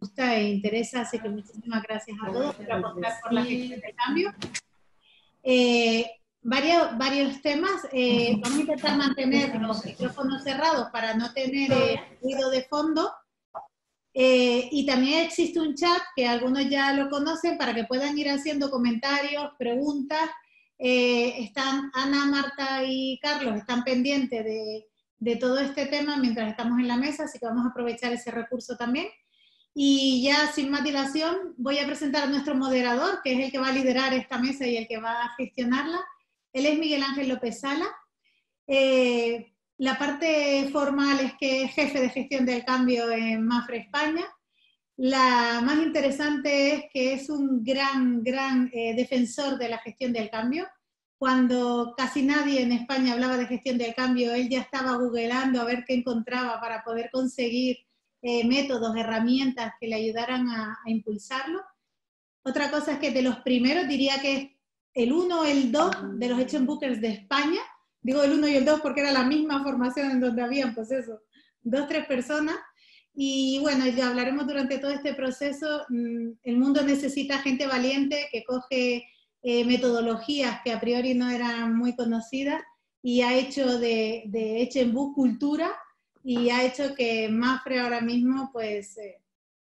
gusta e interesa, así que muchísimas gracias a todos por apostar por la gestión del cambio. Eh, varios, varios temas. Eh, vamos a intentar mantener los micrófonos cerrados para no tener eh, ruido de fondo. y también existe un chat que algunos ya lo conocen para que puedan ir haciendo comentarios, preguntas. están Ana, Marta y Carlos, están pendientes de, de todo este tema mientras estamos en la mesa, así que vamos a aprovechar ese recurso también. Y ya sin más dilación, voy a presentar a nuestro moderador, que es el que va a liderar esta mesa y el que va a gestionarla. Él es Miguel Ángel López Sala. Eh, la parte formal es que es jefe de gestión del cambio en Mafre España. La más interesante es que es un gran, gran eh, defensor de la gestión del cambio. Cuando casi nadie en España hablaba de gestión del cambio, él ya estaba googleando a ver qué encontraba para poder conseguir eh, métodos, herramientas que le ayudaran a, impulsarlo. Otra cosa es que de los primeros diría que es el 1 o el 2 de los Action Bookers de España. Digo el 1 y el 2 porque era la misma formación en donde habían, pues eso, dos, tres personas. Y bueno, ya hablaremos durante todo este proceso. Mm, el mundo necesita gente valiente que coge eh, metodologías que a priori no eran muy conocidas y ha hecho de, de Book cultura y ha hecho que Mafre ahora mismo, pues, eh,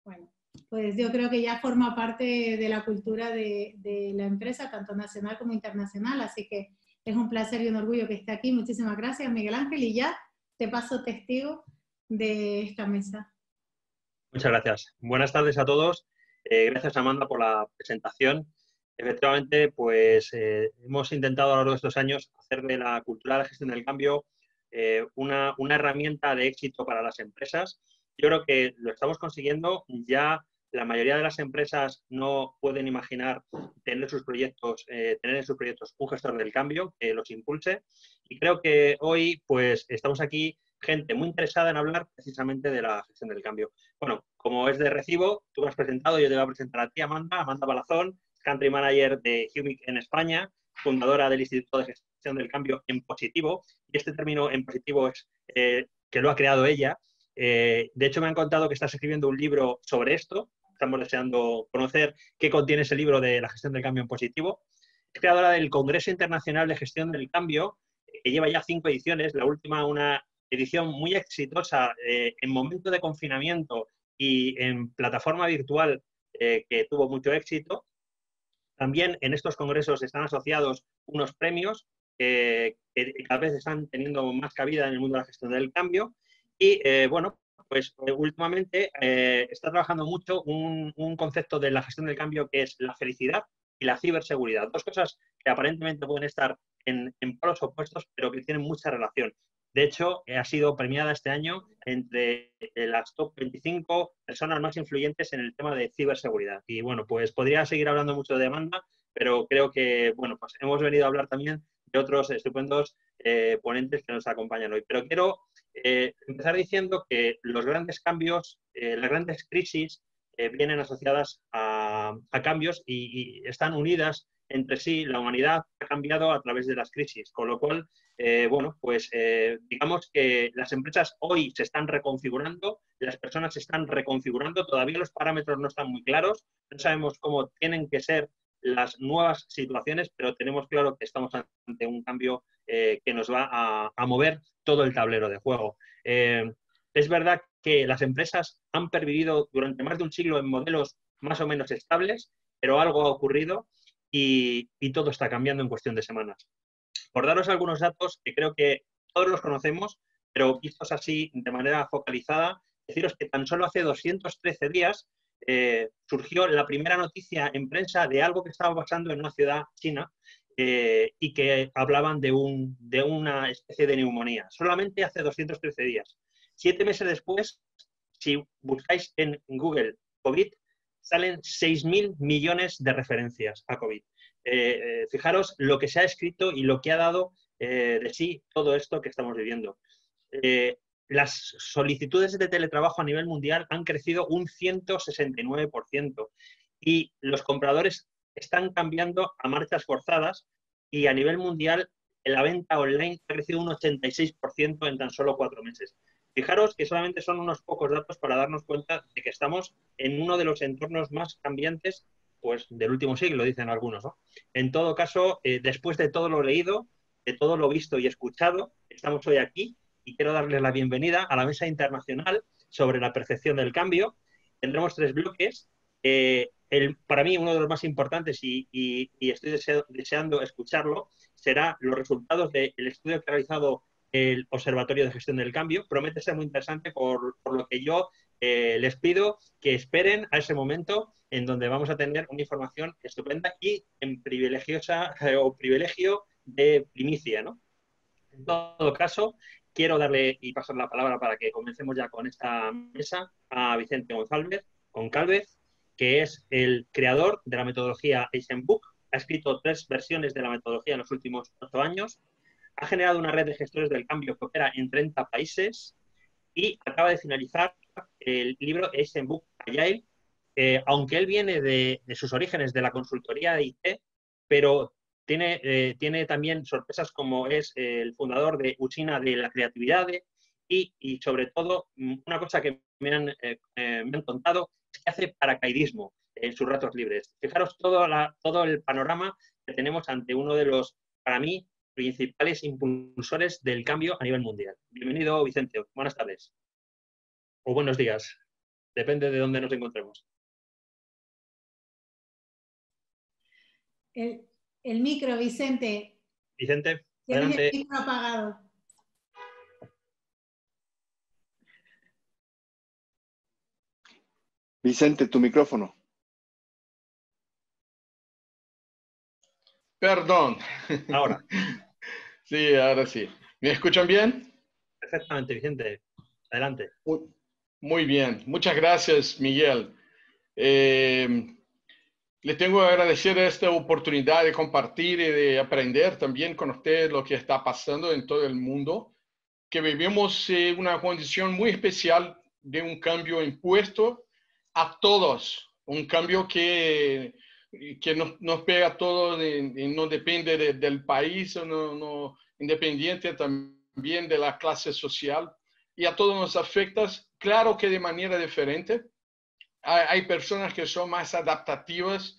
bueno, pues yo creo que ya forma parte de la cultura de, la empresa, tanto nacional como internacional, así que es un placer y un orgullo que esté aquí. Muchísimas gracias, Miguel Ángel, y ya te paso testigo de esta mesa. Muchas gracias. Buenas tardes a todos. Eh, gracias, Amanda, por la presentación. Efectivamente, pues eh, hemos intentado a lo largo de estos años hacer de la cultura de la gestión del cambio eh, una, herramienta de éxito para las empresas. Yo creo que lo estamos consiguiendo. Ya la mayoría de las empresas no pueden imaginar tener sus proyectos, eh, tener en sus proyectos un gestor del cambio que los impulse. Y creo que hoy, pues, estamos aquí gente muy interesada en hablar precisamente de la gestión del cambio. Bueno, como es de recibo, tú me has presentado, yo te voy a presentar a ti, Amanda, Amanda Balazón, Country Manager de Humic en España, fundadora del Instituto de Gestión del cambio en positivo, y este término en positivo es eh, que lo ha creado ella. Eh, de hecho, me han contado que estás escribiendo un libro sobre esto. Estamos deseando conocer qué contiene ese libro de la gestión del cambio en positivo. Es creadora del Congreso Internacional de Gestión del Cambio, que lleva ya cinco ediciones, la última una edición muy exitosa eh, en momento de confinamiento y en plataforma virtual que tuvo mucho éxito. También en estos congresos están asociados unos premios que cada vez están teniendo más cabida en el mundo de la gestión del cambio. Y eh, bueno, pues eh, últimamente eh, está trabajando mucho un, concepto de la gestión del cambio que es la felicidad y la ciberseguridad. Dos cosas que aparentemente pueden estar en, en opuestos, pero que tienen mucha relación. De hecho, ha sido premiada este año entre las top 25 personas más influyentes en el tema de ciberseguridad. Y bueno, pues podría seguir hablando mucho de demanda, pero creo que, bueno, pues hemos venido a hablar también de otros estupendos eh, ponentes que nos acompañan hoy. Pero quiero eh, empezar diciendo que los grandes cambios, eh, las grandes crisis vienen asociadas a, cambios y, están unidas entre sí. La humanidad ha cambiado a través de las crisis, con lo cual, bueno, pues digamos que las empresas hoy se están reconfigurando, las personas se están reconfigurando, todavía los parámetros no están muy claros, no sabemos cómo tienen que ser las nuevas situaciones, pero tenemos claro que estamos ante un cambio eh, que nos va a, mover todo el tablero de juego. Eh, es verdad que las empresas han pervivido durante más de un siglo en modelos más o menos estables, pero algo ha ocurrido y, todo está cambiando en cuestión de semanas. Por daros algunos datos que creo que todos los conocemos, pero vistos así de manera focalizada, deciros que tan solo hace 213 días eh, surgió la primera noticia en prensa de algo que estaba pasando en una ciudad china eh, y que hablaban de, un, de una especie de neumonía, solamente hace 213 días. Siete meses después, si buscáis en Google COVID, salen 6.000 millones de referencias a COVID. Eh, fijaros lo que se ha escrito y lo que ha dado de sí todo esto que estamos viviendo las solicitudes de teletrabajo a nivel mundial han crecido un 169% y los compradores están cambiando a marchas forzadas y a nivel mundial la venta online ha crecido un 86% en tan solo cuatro meses. Fijaros que solamente son unos pocos datos para darnos cuenta de que estamos en uno de los entornos más cambiantes pues, del último siglo, dicen algunos. En todo caso, eh, después de todo lo leído, de todo lo visto y escuchado, estamos hoy aquí y quiero darles la bienvenida a la Mesa Internacional sobre la Percepción del Cambio. Tendremos tres bloques. Eh, para mí, uno de los más importantes y, estoy deseando escucharlo, será los resultados del estudio que ha realizado el Observatorio de Gestión del Cambio. Promete ser muy interesante por, lo que yo eh, les pido que esperen a ese momento en donde vamos a tener una información estupenda y en privilegiosa o privilegio de primicia, ¿no? En todo caso, quiero darle y pasar la palabra para que comencemos ya con esta mesa a Vicente González, Calvez, que es el creador de la metodología Eisenbook. Ha escrito tres versiones de la metodología en los últimos ocho años. Ha generado una red de gestores del cambio que opera en 30 países y acaba de finalizar el libro Eisenbook Agile, eh, aunque él viene de, de, sus orígenes de la consultoría de IT, pero tiene, eh, tiene también sorpresas como es el fundador de Uchina de la creatividad y, y sobre todo mm, una cosa que me han, eh, eh, me han contado es que hace paracaidismo en sus ratos libres. Fijaros todo, la, todo el panorama que tenemos ante uno de los, para mí, principales impulsores del cambio a nivel mundial. Bienvenido, Vicente. Buenas tardes. O buenos días. Depende de dónde nos encontremos. El micro, Vicente. Vicente, adelante. el micro apagado. Vicente, tu micrófono. Perdón. Ahora. sí, ahora sí. ¿Me escuchan bien? Perfectamente, Vicente. Adelante. Muy, bien. Muchas gracias, Miguel. Eh, le tengo que agradecer esta oportunidad de compartir y de aprender también con usted lo que está pasando en todo el mundo, que vivimos en una condición muy especial de un cambio impuesto a todos, un cambio que, que nos, nos pega a todos y, no depende del país, no, independiente también de la clase social, y a todos nos afecta, claro que de manera diferente, hay, personas que son más adaptativas,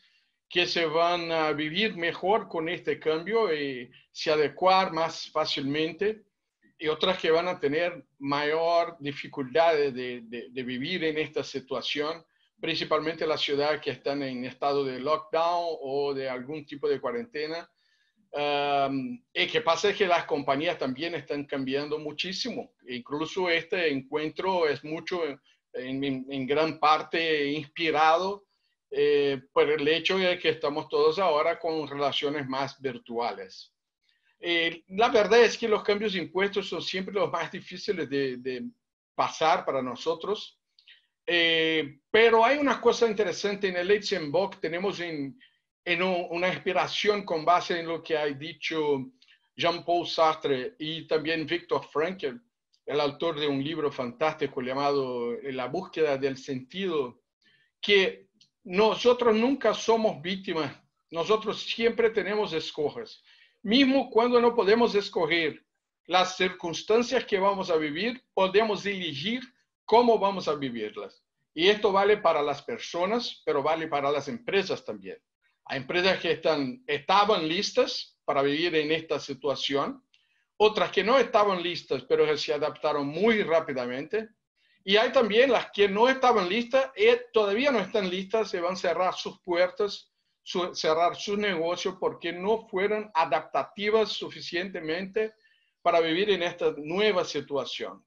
que se van a vivir mejor con este cambio y se adecuar más fácilmente, y otras que van a tener mayor dificultad de, vivir en esta situación, principalmente las ciudades que están en estado de lockdown o de algún tipo de cuarentena. Y que pasa es que las compañías también están cambiando muchísimo. Incluso este encuentro es mucho en, gran parte inspirado eh, por el hecho de que estamos todos ahora con relaciones más virtuales. Eh, la verdad es que los cambios impuestos son siempre los más difíciles de, pasar para nosotros, eh, pero hay una cosa interesante en el Book, tenemos en, en una inspiración con base en lo que ha dicho Jean-Paul Sartre y también Viktor Frankl, el autor de un libro fantástico llamado La búsqueda del sentido, que nosotros nunca somos víctimas, nosotros siempre tenemos escoges. Mismo cuando no podemos escoger las circunstancias que vamos a vivir, podemos elegir cómo vamos a vivirlas. Y esto vale para las personas, pero vale para las empresas también. Hay empresas que están, estaban listas para vivir en esta situación otras que no estaban listas, pero que se adaptaron muy rápidamente. Y hay también las que no estaban listas y todavía no están listas, se van a cerrar sus puertas, cerrar su negocio porque no fueron adaptativas suficientemente para vivir en esta nueva situación.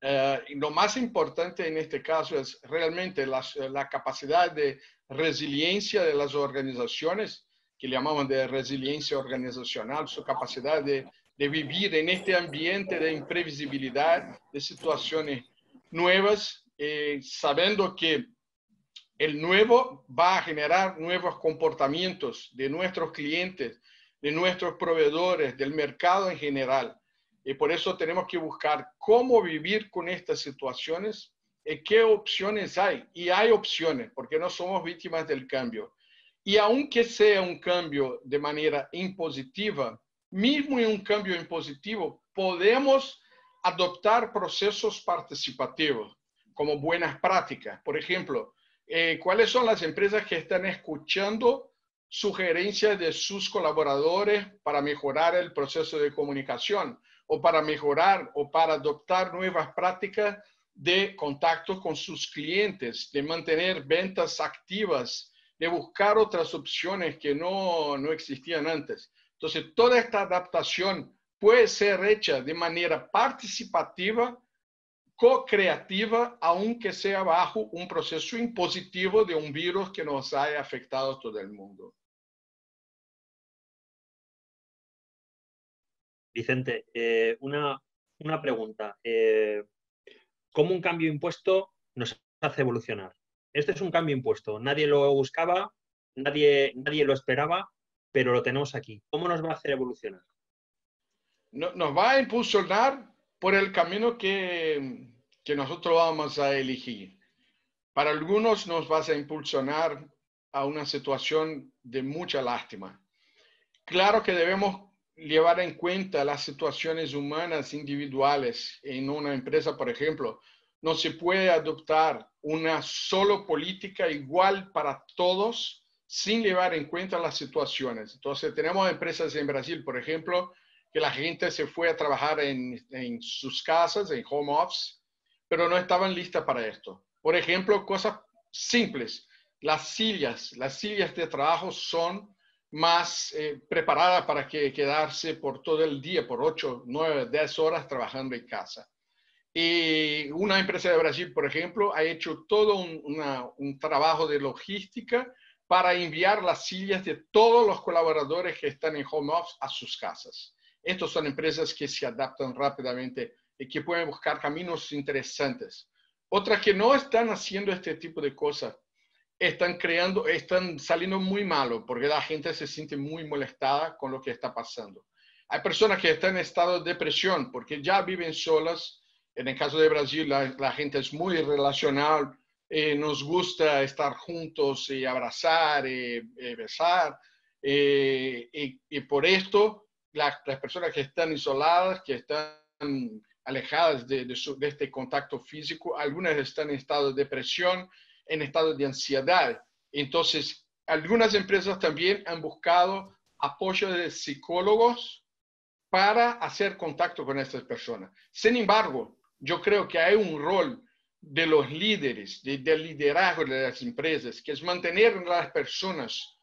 Eh, lo más importante en este caso es realmente la, la capacidad de resiliencia de las organizaciones, que llamamos de resiliencia organizacional, su capacidad de de vivir en este ambiente de imprevisibilidad, de situaciones nuevas, eh, sabiendo que el nuevo va a generar nuevos comportamientos de nuestros clientes, de nuestros proveedores, del mercado en general. Y por eso tenemos que buscar cómo vivir con estas situaciones y qué opciones hay. Y hay opciones, porque no somos víctimas del cambio. Y aunque sea un cambio de manera impositiva, mismo en un cambio impositivo, podemos adoptar procesos participativos como buenas prácticas. Por ejemplo, eh, ¿cuáles son las empresas que están escuchando sugerencias de sus colaboradores para mejorar el proceso de comunicación o para mejorar o para adoptar nuevas prácticas de contacto con sus clientes, de mantener ventas activas, de buscar otras opciones que no, no existían antes. Entonces, toda esta adaptación puede ser hecha de manera participativa, co-creativa, aunque sea bajo un proceso impositivo de un virus que nos haya afectado a todo el mundo. Vicente, eh, una, pregunta. Eh, ¿Cómo un cambio impuesto nos hace evolucionar? Este es un cambio impuesto. Nadie lo buscaba, nadie, nadie lo esperaba, pero lo tenemos aquí. ¿Cómo nos va a hacer evolucionar? nos va a impulsionar por el camino que, que nosotros vamos a elegir. Para algunos nos va a impulsionar a una situación de mucha lástima. Claro que debemos llevar en cuenta las situaciones humanas individuales. En una empresa, por ejemplo, no se puede adoptar una solo política igual para todos sin llevar en cuenta las situaciones. Entonces, tenemos empresas en Brasil, por ejemplo, que la gente se fue a trabajar en, en sus casas, en home office, pero no estaban listas para esto. Por ejemplo, cosas simples. Las sillas, las sillas de trabajo son más eh, preparadas para que quedarse por todo el día, por 8, 9, 10 horas trabajando en casa. Y una empresa de Brasil, por ejemplo, ha hecho todo un, un trabajo de logística para enviar las sillas de todos los colaboradores que están en home office a sus casas. Estas son empresas que se adaptan rápidamente y que pueden buscar caminos interesantes. Otras que no están haciendo este tipo de cosas, están creando, están saliendo muy malo porque la gente se siente muy molestada con lo que está pasando. Hay personas que están en estado de depresión porque ya viven solas. En el caso de Brasil, la, gente es muy relacional, eh, nos gusta estar juntos y abrazar y, besar. Eh, y, por esto las, personas que están isoladas, que están alejadas de, este contacto físico, algunas están en estado de depresión, en estado de ansiedad. Entonces, algunas empresas también han buscado apoyo de psicólogos para hacer contacto con estas personas. Sin embargo, yo creo que hay un rol de los líderes, del liderazgo de las empresas, que es mantener a las personas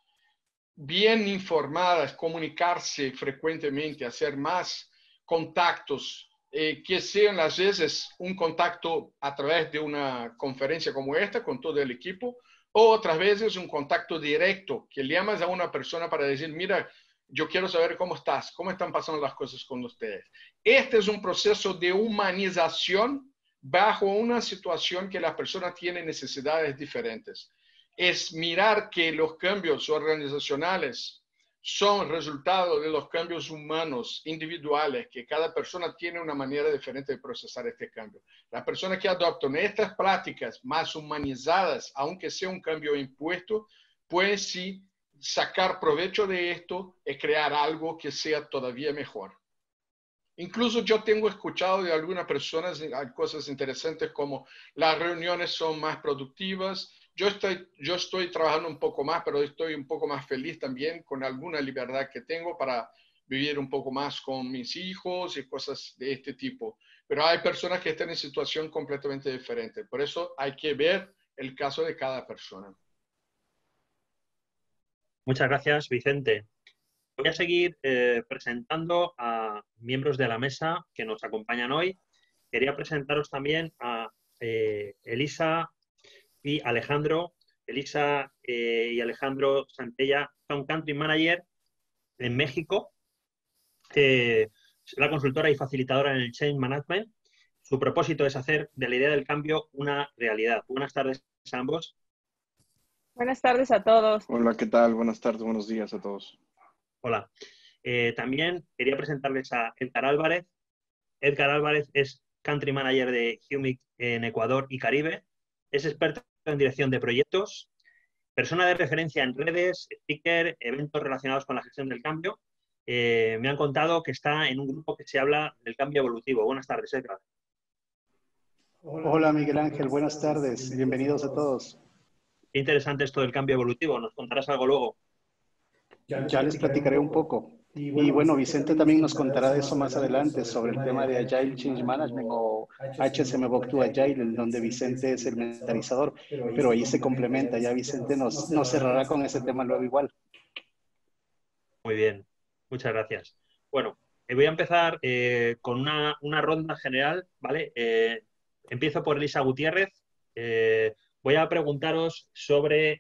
bien informadas, comunicarse frecuentemente, hacer más contactos, eh, que sean a veces un contacto a través de una conferencia como esta con todo el equipo, o otras veces un contacto directo, que llamas a una persona para decir, mira, yo quiero saber cómo estás, cómo están pasando las cosas con ustedes. Este es un proceso de humanización bajo una situación que la persona tiene necesidades diferentes es mirar que los cambios organizacionales son resultado de los cambios humanos individuales, que cada persona tiene una manera diferente de procesar este cambio. Las personas que adoptan estas prácticas más humanizadas, aunque sea un cambio impuesto, pueden sí sacar provecho de esto y crear algo que sea todavía mejor. Incluso yo tengo escuchado de algunas personas cosas interesantes como las reuniones son más productivas, yo estoy, yo estoy trabajando un poco más, pero estoy un poco más feliz también con alguna libertad que tengo para vivir un poco más con mis hijos y cosas de este tipo. Pero hay personas que están en situación completamente diferente. Por eso hay que ver el caso de cada persona. Muchas gracias, Vicente. Voy a seguir eh, presentando a miembros de la mesa que nos acompañan hoy. Quería presentaros también a eh, Elisa y Alejandro, Elisa eh, y Alejandro Santella son country manager en México, eh, la consultora y facilitadora en el Change Management. Su propósito es hacer de la idea del cambio una realidad. Buenas tardes a ambos. Buenas tardes a todos. Hola, ¿qué tal? Buenas tardes, buenos días a todos. Hola. Eh, también quería presentarles a Edgar Álvarez. Edgar Álvarez es country manager de Humic en Ecuador y Caribe. Es experto en dirección de proyectos, persona de referencia en redes, speaker, eventos relacionados con la gestión del cambio eh, me han contado que está en un grupo que se habla del cambio evolutivo. Buenas tardes, Edgar. Hola Miguel Ángel, buenas tardes. Bienvenidos a todos. Qué interesante esto del cambio evolutivo. ¿Nos contarás algo luego? Ya les platicaré un poco. Y bueno, Vicente también nos contará de eso más adelante, sobre el tema de Agile Change Management o HSM Book Agile, en donde Vicente es el mentalizador, pero ahí se complementa, ya Vicente nos, nos cerrará con ese tema luego igual. Muy bien, muchas gracias. Bueno, eh, voy a empezar eh, con una, una, ronda general, ¿vale? Eh, empiezo por Elisa Gutiérrez. voy a preguntaros sobre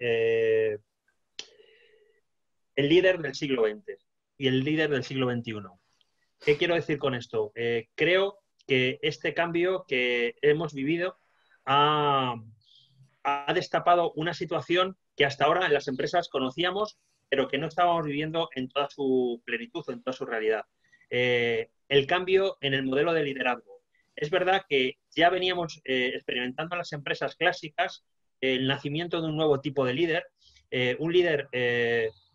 el líder del siglo XX y el líder del siglo XXI. ¿Qué quiero decir con esto? Eh, creo que este cambio que hemos vivido ha, destapado una situación que hasta ahora en las empresas conocíamos, pero que no estábamos viviendo en toda su plenitud, en toda su realidad. Eh, el cambio en el modelo de liderazgo. Es verdad que ya veníamos eh, experimentando en las empresas clásicas el nacimiento de un nuevo tipo de líder, un líder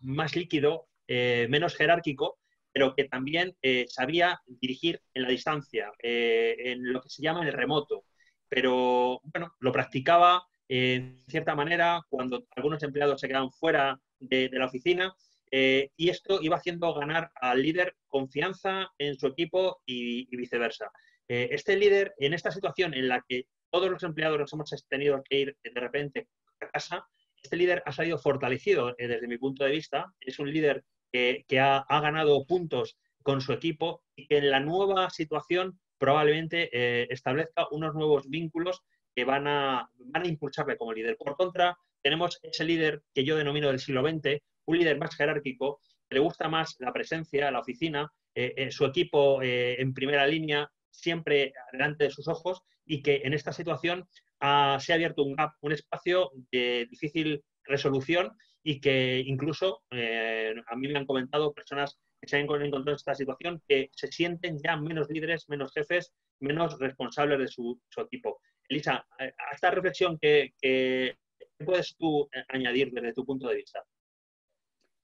más líquido, eh, menos jerárquico, pero que también eh, sabía dirigir en la distancia, eh, en lo que se llama el remoto. Pero bueno, lo practicaba en cierta manera cuando algunos empleados se quedaban fuera de, la oficina y esto iba haciendo ganar al líder confianza en su equipo y, viceversa. este líder, en esta situación en la que todos los empleados nos hemos tenido que ir de repente a casa, este líder ha salido fortalecido desde mi punto de vista. Es un líder que, ha, ganado puntos con su equipo y que en la nueva situación probablemente eh, establezca unos nuevos vínculos que van a, van a impulsarle como líder. Por contra, tenemos ese líder que yo denomino del siglo XX, un líder más jerárquico, que le gusta más la presencia, la oficina, eh, eh, su equipo en primera línea, siempre delante de sus ojos, y que en esta situación se ha abierto un espacio de difícil resolución y que incluso eh, a mí me han comentado personas que se han encontrado en esta situación que se sienten ya menos líderes, menos jefes, menos responsables de su, equipo. Elisa, a esta reflexión, ¿qué, ¿qué, puedes tú añadir desde tu punto de vista?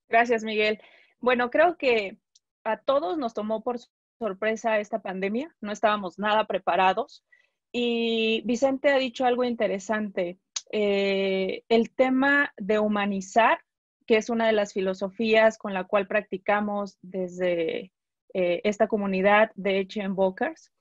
Gracias, Miguel. Bueno, creo que a todos nos tomó por sorpresa esta pandemia, no estábamos nada preparados. Y Vicente ha dicho algo interesante. Eh, el tema de humanizar, que es una de las filosofías con la cual practicamos desde eh, esta comunidad de HM Bokers.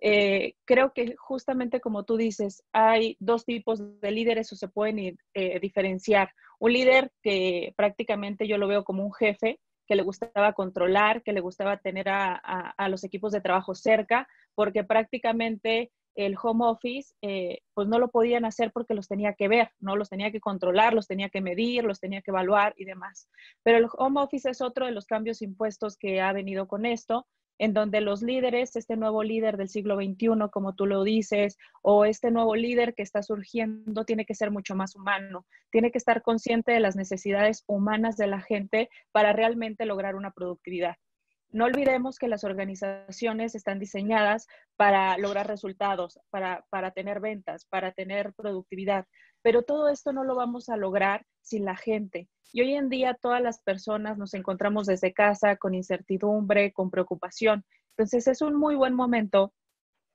Eh, creo que justamente como tú dices, hay dos tipos de líderes o se pueden diferenciar. Un líder que prácticamente yo lo veo como un jefe, que le gustaba controlar, que le gustaba tener a los equipos de trabajo cerca, porque prácticamente el home office, eh, pues no lo podían hacer porque los tenía que ver, ¿no? Los tenía que controlar, los tenía que medir, los tenía que evaluar y demás. Pero el home office es otro de los cambios impuestos que ha venido con esto, en donde los líderes, este nuevo líder del siglo XXI, como tú lo dices, o este nuevo líder que está surgiendo, tiene que ser mucho más humano, tiene que estar consciente de las necesidades humanas de la gente para realmente lograr una productividad. No olvidemos que las organizaciones están diseñadas para lograr resultados, para, tener ventas, para tener productividad, pero todo esto no lo vamos a lograr sin la gente. Y hoy en día todas las personas nos encontramos desde casa con incertidumbre, con preocupación. Entonces es un muy buen momento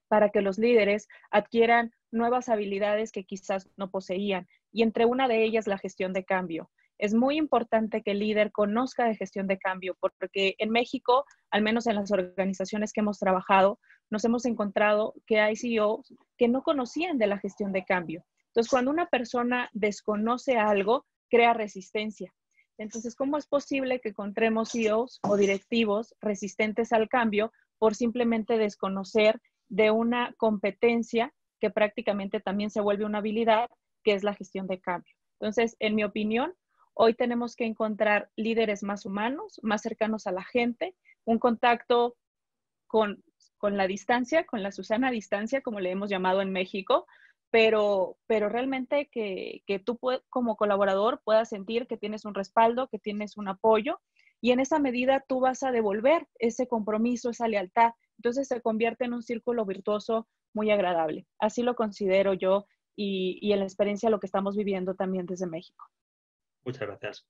para que los líderes adquieran nuevas habilidades que quizás no poseían y entre una de ellas la gestión de cambio es muy importante que el líder conozca de gestión de cambio, porque en México, al menos en las organizaciones que hemos trabajado, nos hemos encontrado que hay CEOs que no conocían de la gestión de cambio. Entonces, cuando una persona desconoce algo, crea resistencia. Entonces, ¿cómo es posible que encontremos CEOs o directivos resistentes al cambio por simplemente desconocer de una competencia que prácticamente también se vuelve una habilidad, que es la gestión de cambio? Entonces, en mi opinión, Hoy tenemos que encontrar líderes más humanos, más cercanos a la gente, un contacto con, la distancia, con la Susana distancia, como le hemos llamado en México, pero, pero realmente que, tú como colaborador puedas sentir que tienes un respaldo, que tienes un apoyo y en esa medida tú vas a devolver ese compromiso, esa lealtad. Entonces se convierte en un círculo virtuoso muy agradable. Así lo considero yo y, y en la experiencia lo que estamos viviendo también desde México. Muchas gracias.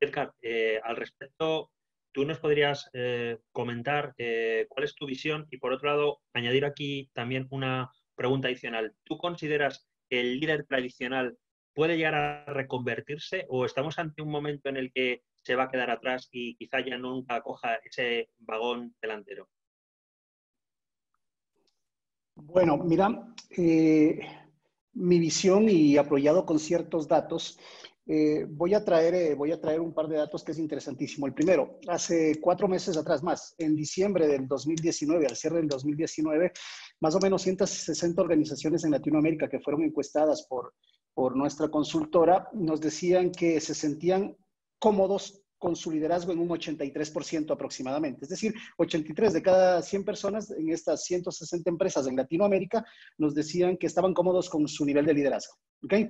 Edgar, eh, al respecto, ¿tú nos podrías eh, comentar eh, cuál es tu visión? Y por otro lado, añadir aquí también una pregunta adicional. ¿Tú consideras que el líder tradicional puede llegar a reconvertirse o estamos ante un momento en el que se va a quedar atrás y quizá ya nunca coja ese vagón delantero? Bueno, mira, mi visión y apoyado con ciertos datos, eh, voy, a traer, eh, voy a traer un par de datos que es interesantísimo. El primero, hace cuatro meses atrás más, en diciembre del 2019, al cierre del 2019, más o menos 160 organizaciones en Latinoamérica que fueron encuestadas por, por nuestra consultora nos decían que se sentían cómodos con su liderazgo en un 83% aproximadamente. Es decir, 83 de cada 100 personas en estas 160 empresas en Latinoamérica nos decían que estaban cómodos con su nivel de liderazgo. ¿okay?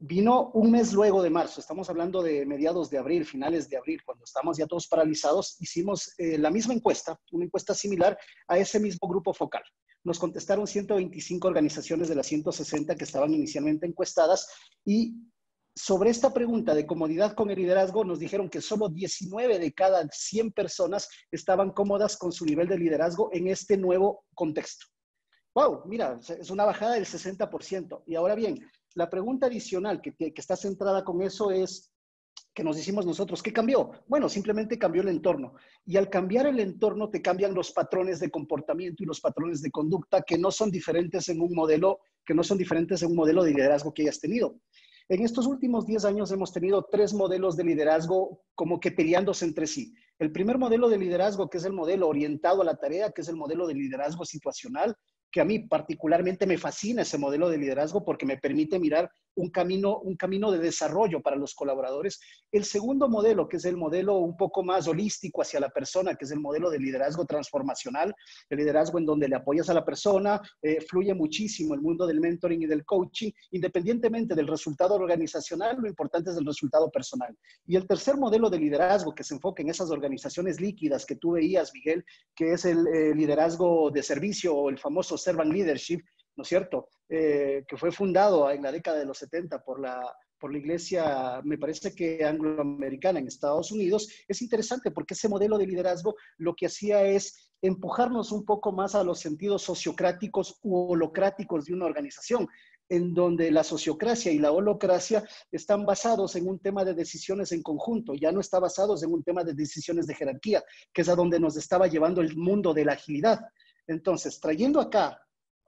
Vino un mes luego de marzo, estamos hablando de mediados de abril, finales de abril, cuando estamos ya todos paralizados, hicimos eh, la misma encuesta, una encuesta similar a ese mismo grupo focal. Nos contestaron 125 organizaciones de las 160 que estaban inicialmente encuestadas y sobre esta pregunta de comodidad con el liderazgo, nos dijeron que solo 19 de cada 100 personas estaban cómodas con su nivel de liderazgo en este nuevo contexto. ¡Wow! Mira, es una bajada del 60%. Y ahora bien, la pregunta adicional que, está centrada con eso es, que nos decimos nosotros, ¿qué cambió? Bueno, simplemente cambió el entorno. Y al cambiar el entorno te cambian los patrones de comportamiento y los patrones de conducta que no son diferentes en un modelo, que no son diferentes en un modelo de liderazgo que hayas tenido. En estos últimos 10 años hemos tenido tres modelos de liderazgo como que peleándose entre sí. El primer modelo de liderazgo, que es el modelo orientado a la tarea, que es el modelo de liderazgo situacional, que a mí particularmente me fascina ese modelo de liderazgo porque me permite mirar un camino, un camino de desarrollo para los colaboradores. El segundo modelo, que es el modelo un poco más holístico hacia la persona, que es el modelo de liderazgo transformacional, el liderazgo en donde le apoyas a la persona, eh, fluye muchísimo el mundo del mentoring y del coaching, independientemente del resultado organizacional, lo importante es el resultado personal. Y el tercer modelo de liderazgo que se enfoca en esas organizaciones líquidas que tú veías, Miguel, que es el eh, liderazgo de servicio o el famoso servant leadership, ¿no es cierto? Eh, que fue fundado en la década de los 70 por la, por la iglesia, me parece que angloamericana en Estados Unidos, es interesante porque ese modelo de liderazgo lo que hacía es empujarnos un poco más a los sentidos sociocráticos u holocráticos de una organización, en donde la sociocracia y la holocracia están basados en un tema de decisiones en conjunto, ya no está basados en un tema de decisiones de jerarquía, que es a donde nos estaba llevando el mundo de la agilidad. Entonces, trayendo acá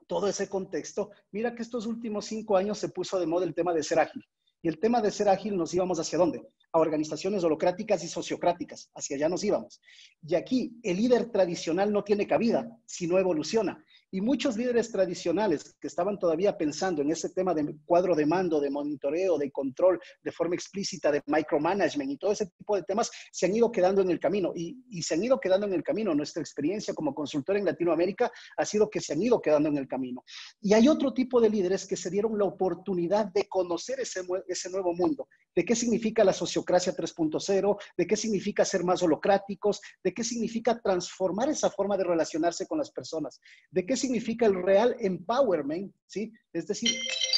todo ese contexto, mira que estos últimos cinco años se puso de moda el tema de ser ágil. Y el tema de ser ágil nos íbamos hacia dónde? A organizaciones holocráticas y sociocráticas. Hacia allá nos íbamos. Y aquí el líder tradicional no tiene cabida si no evoluciona. Y muchos líderes tradicionales que estaban todavía pensando en ese tema de cuadro de mando, de monitoreo, de control de forma explícita, de micromanagement y todo ese tipo de temas, se han ido quedando en el camino. Y, y se han ido quedando en el camino. Nuestra experiencia como consultor en Latinoamérica ha sido que se han ido quedando en el camino. Y hay otro tipo de líderes que se dieron la oportunidad de conocer ese, ese nuevo mundo, de qué significa la sociocracia 3.0, de qué significa ser más holocráticos, de qué significa transformar esa forma de relacionarse con las personas, de qué significa el real empowerment, ¿sí? Es decir,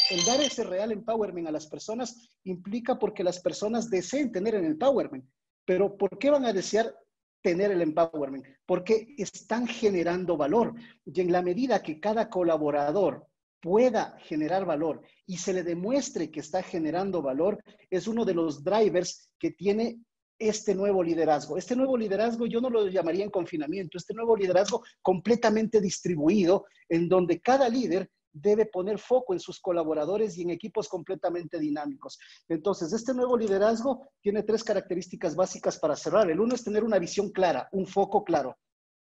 el dar ese real empowerment a las personas implica porque las personas deseen tener el empowerment. Pero ¿por qué van a desear tener el empowerment? Porque están generando valor. Y en la medida que cada colaborador pueda generar valor y se le demuestre que está generando valor, es uno de los drivers que tiene este nuevo liderazgo. Este nuevo liderazgo yo no lo llamaría en confinamiento, este nuevo liderazgo completamente distribuido, en donde cada líder debe poner foco en sus colaboradores y en equipos completamente dinámicos. Entonces, este nuevo liderazgo tiene tres características básicas para cerrar. El uno es tener una visión clara, un foco claro,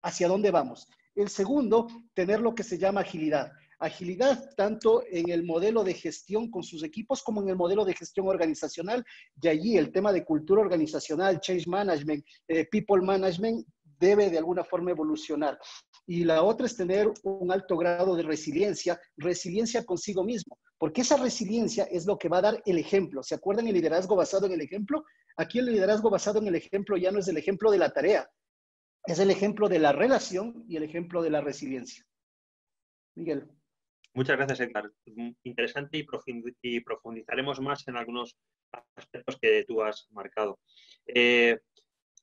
hacia dónde vamos. El segundo, tener lo que se llama agilidad agilidad tanto en el modelo de gestión con sus equipos como en el modelo de gestión organizacional. Y allí el tema de cultura organizacional, change management, eh, people management debe de alguna forma evolucionar. Y la otra es tener un alto grado de resiliencia, resiliencia consigo mismo, porque esa resiliencia es lo que va a dar el ejemplo. ¿Se acuerdan el liderazgo basado en el ejemplo? Aquí el liderazgo basado en el ejemplo ya no es el ejemplo de la tarea, es el ejemplo de la relación y el ejemplo de la resiliencia. Miguel. Muchas gracias, Edgar. Interesante y profundizaremos más en algunos aspectos que tú has marcado. Eh,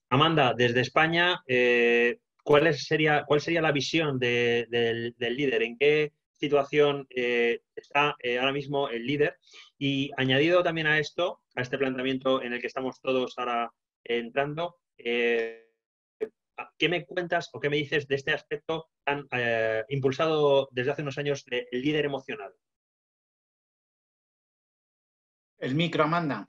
Amanda, desde España, eh, ¿cuál, sería, ¿cuál sería la visión del, líder? ¿En qué situación eh, está eh, ahora mismo el líder? Y añadido también a esto, a este planteamiento en el que estamos todos ahora entrando, ¿qué me cuentas o qué me dices de este aspecto tan impulsado desde hace unos años del líder emocional? El micro, Amanda.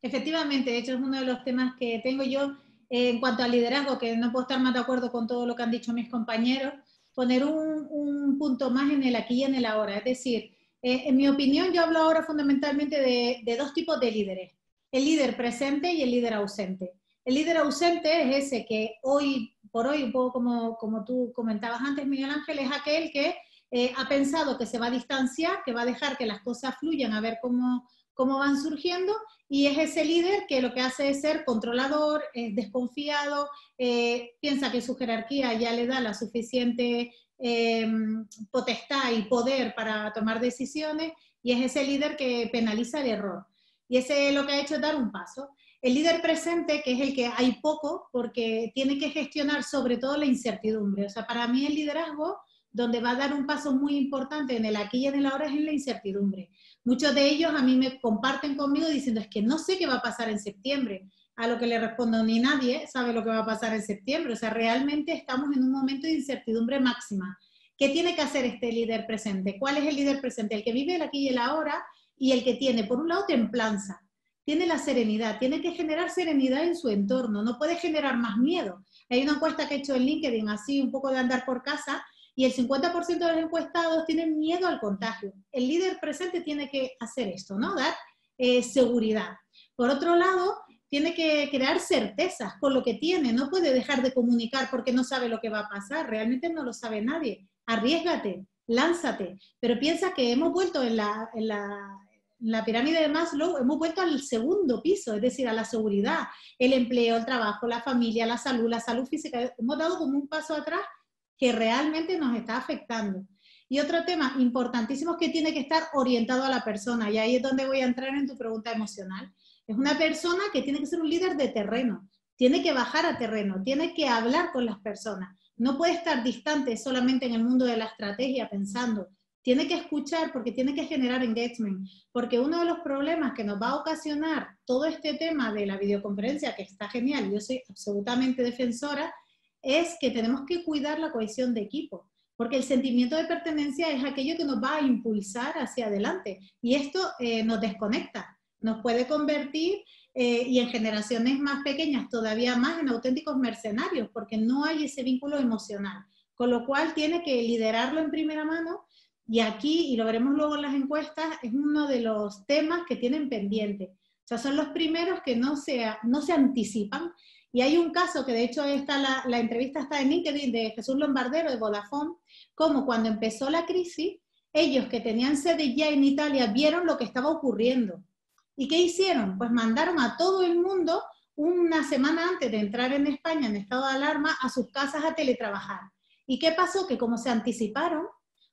Efectivamente, de hecho es uno de los temas que tengo yo eh, en cuanto al liderazgo, que no puedo estar más de acuerdo con todo lo que han dicho mis compañeros, poner un, punto más en el aquí y en el ahora. Es decir, eh, en mi opinión yo hablo ahora fundamentalmente de, dos tipos de líderes, el líder presente y el líder ausente. El líder ausente es ese que hoy por hoy, un poco como, como tú comentabas antes, Miguel Ángel, es aquel que eh, ha pensado que se va a distanciar, que va a dejar que las cosas fluyan a ver cómo, cómo van surgiendo y es ese líder que lo que hace es ser controlador, es desconfiado, eh, piensa que su jerarquía ya le da la suficiente em, potestad y poder para tomar decisiones y es ese líder que penaliza el error. Y ese lo que ha hecho dar un paso. El líder presente, que es el que hay poco, porque tiene que gestionar sobre todo la incertidumbre. O sea, para mí el liderazgo, donde va a dar un paso muy importante en el aquí y en el ahora, es en la incertidumbre. Muchos de ellos a mí me comparten conmigo diciendo, es que no sé qué va a pasar en septiembre. A lo que le respondo, ni nadie sabe lo que va a pasar en septiembre. O sea, realmente estamos en un momento de incertidumbre máxima. ¿Qué tiene que hacer este líder presente? ¿Cuál es el líder presente? El que vive el aquí y el ahora y el que tiene, por un lado, templanza. Tiene la serenidad, tiene que generar serenidad en su entorno, no puede generar más miedo. Hay una encuesta que he hecho en LinkedIn, así un poco de andar por casa, y el 50% de los encuestados tienen miedo al contagio. El líder presente tiene que hacer esto, ¿no? Dar eh, seguridad. Por otro lado, tiene que crear certezas con lo que tiene, no puede dejar de comunicar porque no sabe lo que va a pasar, realmente no lo sabe nadie. Arriesgate, lánzate, pero piensa que hemos vuelto en la, la pirámide de Maslow, hemos vuelto al segundo piso, es decir, a la seguridad, el empleo, el trabajo, la familia, la salud, la salud física. Hemos dado como un paso atrás que realmente nos está afectando. Y otro tema importantísimo es que tiene que estar orientado a la persona, y ahí es donde voy a entrar en tu pregunta emocional. Es una persona que tiene que ser un líder de terreno, tiene que bajar a terreno, tiene que hablar con las personas, no puede estar distante solamente en el mundo de la estrategia pensando, tiene que escuchar porque tiene que generar engagement, porque uno de los problemas que nos va a ocasionar todo este tema de la videoconferencia, que está genial, yo soy absolutamente defensora, es que tenemos que cuidar la cohesión de equipo, porque el sentimiento de pertenencia es aquello que nos va a impulsar hacia adelante y esto eh, nos desconecta, nos puede convertir eh, y en generaciones más pequeñas todavía más en auténticos mercenarios, porque no hay ese vínculo emocional, con lo cual tiene que liderarlo en primera mano y aquí, y lo veremos luego en las encuestas, es uno de los temas que tienen pendiente. O sea, son los primeros que no se, no se anticipan y hay un caso que de hecho está la, la entrevista está en LinkedIn de Jesús Lombardero de Vodafone, como cuando empezó la crisis, ellos que tenían sede ya en Italia vieron lo que estaba ocurriendo. ¿Y qué hicieron? Pues mandaron a todo el mundo una semana antes de entrar en España en estado de alarma a sus casas a teletrabajar. ¿Y qué pasó? Que como se anticiparon,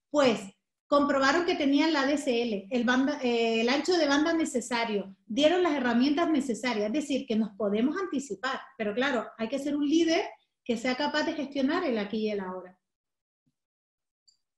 pues comprobaron que tenían la DSL, el, eh, el, ancho de banda necesario, dieron las herramientas necesarias, es decir, que nos podemos anticipar, pero claro, hay que ser un líder que sea capaz de gestionar el aquí y el ahora.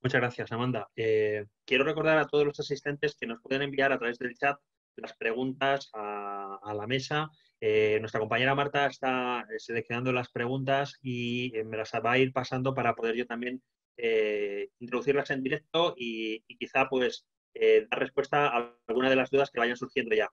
Muchas gracias, Amanda. Eh, quiero recordar a todos los asistentes que nos pueden enviar a través del chat las preguntas a, la mesa. Eh, nuestra compañera Marta está seleccionando las preguntas y me las va a ir pasando para poder yo también eh, introducirlas en directo y, quizá pues eh, dar respuesta a alguna de las dudas que vayan surgiendo ya.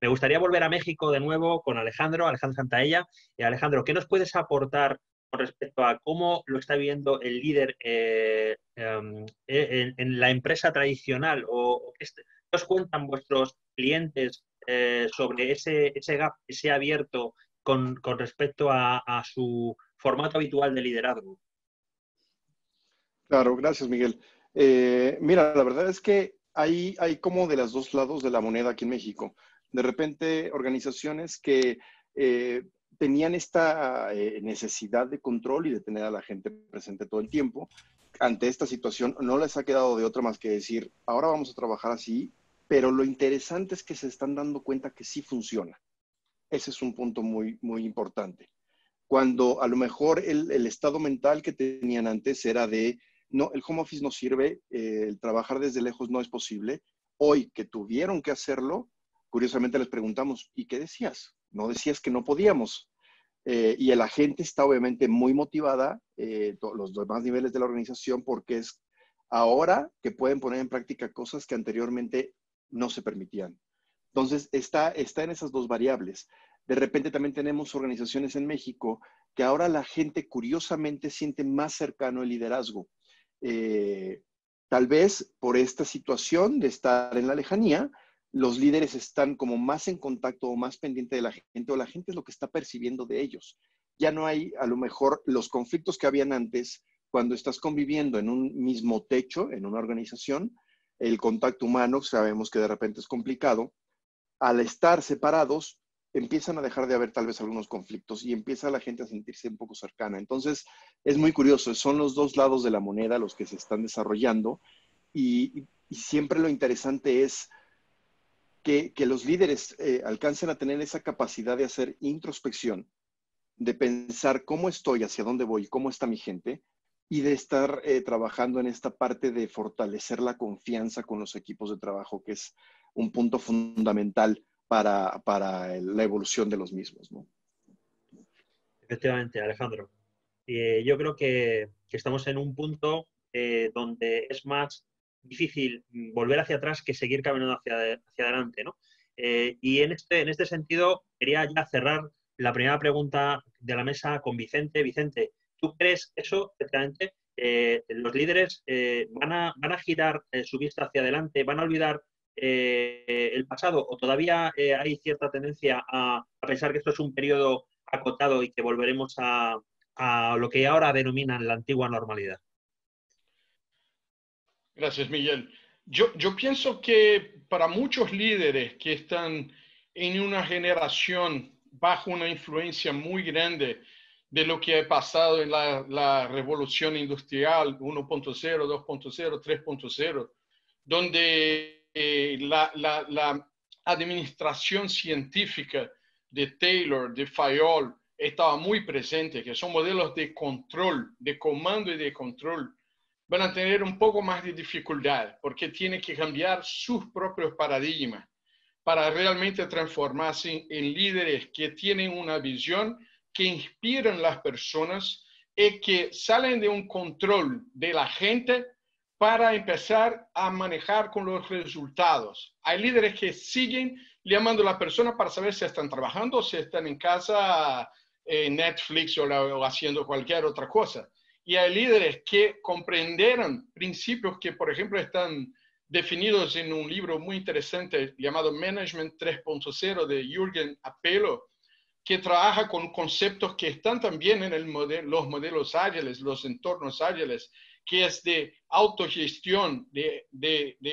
me gustaría volver a México de nuevo con Alejandro, Alejandro Santaella. Eh, Alejandro, ¿qué nos puedes aportar con respecto a cómo lo está viendo el líder em, en, la empresa tradicional o, qué, os cuentan vuestros clientes sobre ese, ese gap, ese abierto con, respecto a, su formato habitual de liderazgo? Claro, gracias Miguel. Eh, mira, la verdad es que hay, hay como de los dos lados de la moneda aquí en México. De repente, organizaciones que eh, tenían esta eh, necesidad de control y de tener a la gente presente todo el tiempo, ante esta situación no les ha quedado de otra más que decir, ahora vamos a trabajar así, pero lo interesante es que se están dando cuenta que sí funciona. Ese es un punto muy, muy importante. Cuando a lo mejor el, estado mental que tenían antes era de, no, el home office no sirve, eh, el trabajar desde lejos no es posible. Hoy que tuvieron que hacerlo, curiosamente les preguntamos, ¿y qué decías? No decías que no podíamos. Eh, y la gente está obviamente muy motivada, eh, los demás niveles de la organización, porque es ahora que pueden poner en práctica cosas que anteriormente no se permitían. Entonces, está, está en esas dos variables. De repente también tenemos organizaciones en México que ahora la gente curiosamente siente más cercano el liderazgo. Eh, tal vez por esta situación de estar en la lejanía, los líderes están como más en contacto o más pendiente de la gente o la gente es lo que está percibiendo de ellos. Ya no hay a lo mejor los conflictos que habían antes cuando estás conviviendo en un mismo techo, en una organización, el contacto humano, sabemos que de repente es complicado, al estar separados, empiezan a dejar de haber tal vez algunos conflictos y empieza la gente a sentirse un poco cercana. Entonces, es muy curioso, son los dos lados de la moneda los que se están desarrollando y, siempre lo interesante es que, los líderes eh, alcancen a tener esa capacidad de hacer introspección, de pensar cómo estoy, hacia dónde voy, cómo está mi gente, y de estar eh, trabajando en esta parte de fortalecer la confianza con los equipos de trabajo, que es un punto fundamental para, para la evolución de los mismos. ¿no? Efectivamente, Alejandro. Eh, yo creo que, estamos en un punto eh, donde es más difícil volver hacia atrás que seguir caminando hacia, adelante. ¿no? y en este, en este sentido, quería ya cerrar la primera pregunta de la mesa con Vicente. Vicente, ¿Tú crees eso, efectivamente? Eh, los líderes eh, van, a, van a girar eh, su vista hacia adelante, van a olvidar el pasado o todavía hay cierta tendencia a, pensar que esto es un periodo acotado y que volveremos a, lo que ahora denominan la antigua normalidad? Gracias, Miguel. Yo, yo pienso que para muchos líderes que están en una generación bajo una influencia muy grande de lo que ha pasado en la, revolución industrial 1.0, 2.0, 3.0, donde eh, la, la, administración científica de Taylor, de Fayol, estaba muy presente, que son modelos de control, de comando y de control, van a tener un poco más de dificultad porque tienen que cambiar sus propios paradigmas para realmente transformarse en líderes que tienen una visión que inspiran las personas y que salen de un control de la gente para empezar a manejar con los resultados. Hay líderes que siguen llamando a la persona para saber si están trabajando, si están en casa, en Netflix o, o haciendo cualquier otra cosa. Y hay líderes que comprenderon principios que, por ejemplo, están definidos en un libro muy interesante llamado Management 3.0 de Jürgen Apelo, que trabaja con conceptos que están también en el los modelos ágiles, los entornos ágiles, que es de autogestión, de,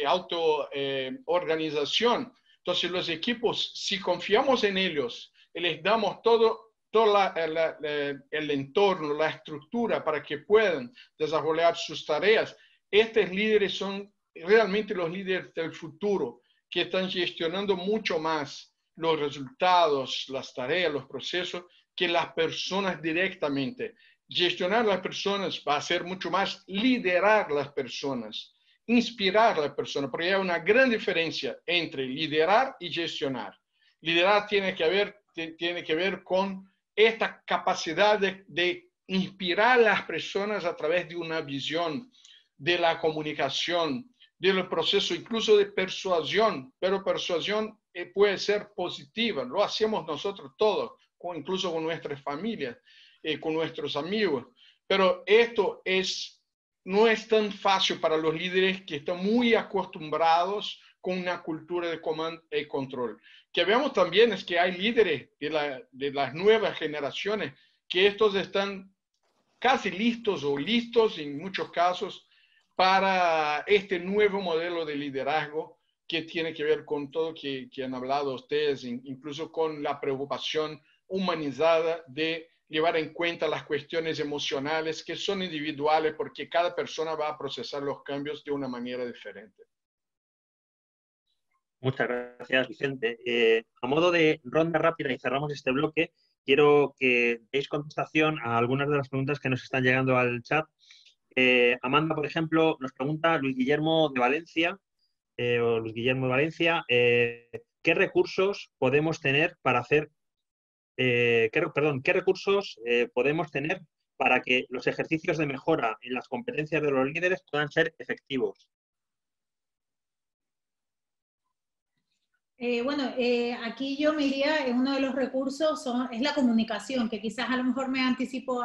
auto-organización. Eh, Entonces, los equipos, si confiamos en ellos les damos todo, todo el entorno, la estructura para que puedan desarrollar sus tareas, estos líderes son realmente los líderes del futuro, que están gestionando mucho más los resultados, las tareas, los procesos que las personas directamente. Gestionar las personas va a ser mucho más liderar las personas, inspirar las personas, porque hay una gran diferencia entre liderar y gestionar. Liderar tiene que ver, tiene que ver con esta capacidad de, de inspirar a las personas a través de una visión, de la comunicación, del proceso incluso de persuasión, pero persuasión eh, puede ser positiva, lo hacemos nosotros todos, incluso con nuestras familias, eh, con nuestros amigos, pero esto es, no es tan fácil para los líderes que están muy acostumbrados con una cultura de comando y control. Que vemos también es que hay líderes de, la, de las nuevas generaciones que estos están casi listos o listos en muchos casos para este nuevo modelo de liderazgo que tiene que ver con todo que, que han hablado ustedes, incluso con la preocupación humanizada de llevar en cuenta las cuestiones emocionales que son individuales porque cada persona va a procesar los cambios de una manera diferente. Muchas gracias, Vicente. Eh, a modo de ronda rápida y cerramos este bloque, quiero que deis contestación a algunas de las preguntas que nos están llegando al chat. Eh, Amanda, por ejemplo, nos pregunta Luis Guillermo de Valencia, eh, o Luis Guillermo de Valencia, ¿qué recursos podemos tener para hacer, qué, perdón, qué recursos podemos tener para que los ejercicios de mejora en las competencias de los líderes puedan ser efectivos? Eh, bueno, eh, aquí yo me iría, en uno de los recursos es la comunicación, que quizás a lo mejor me anticipo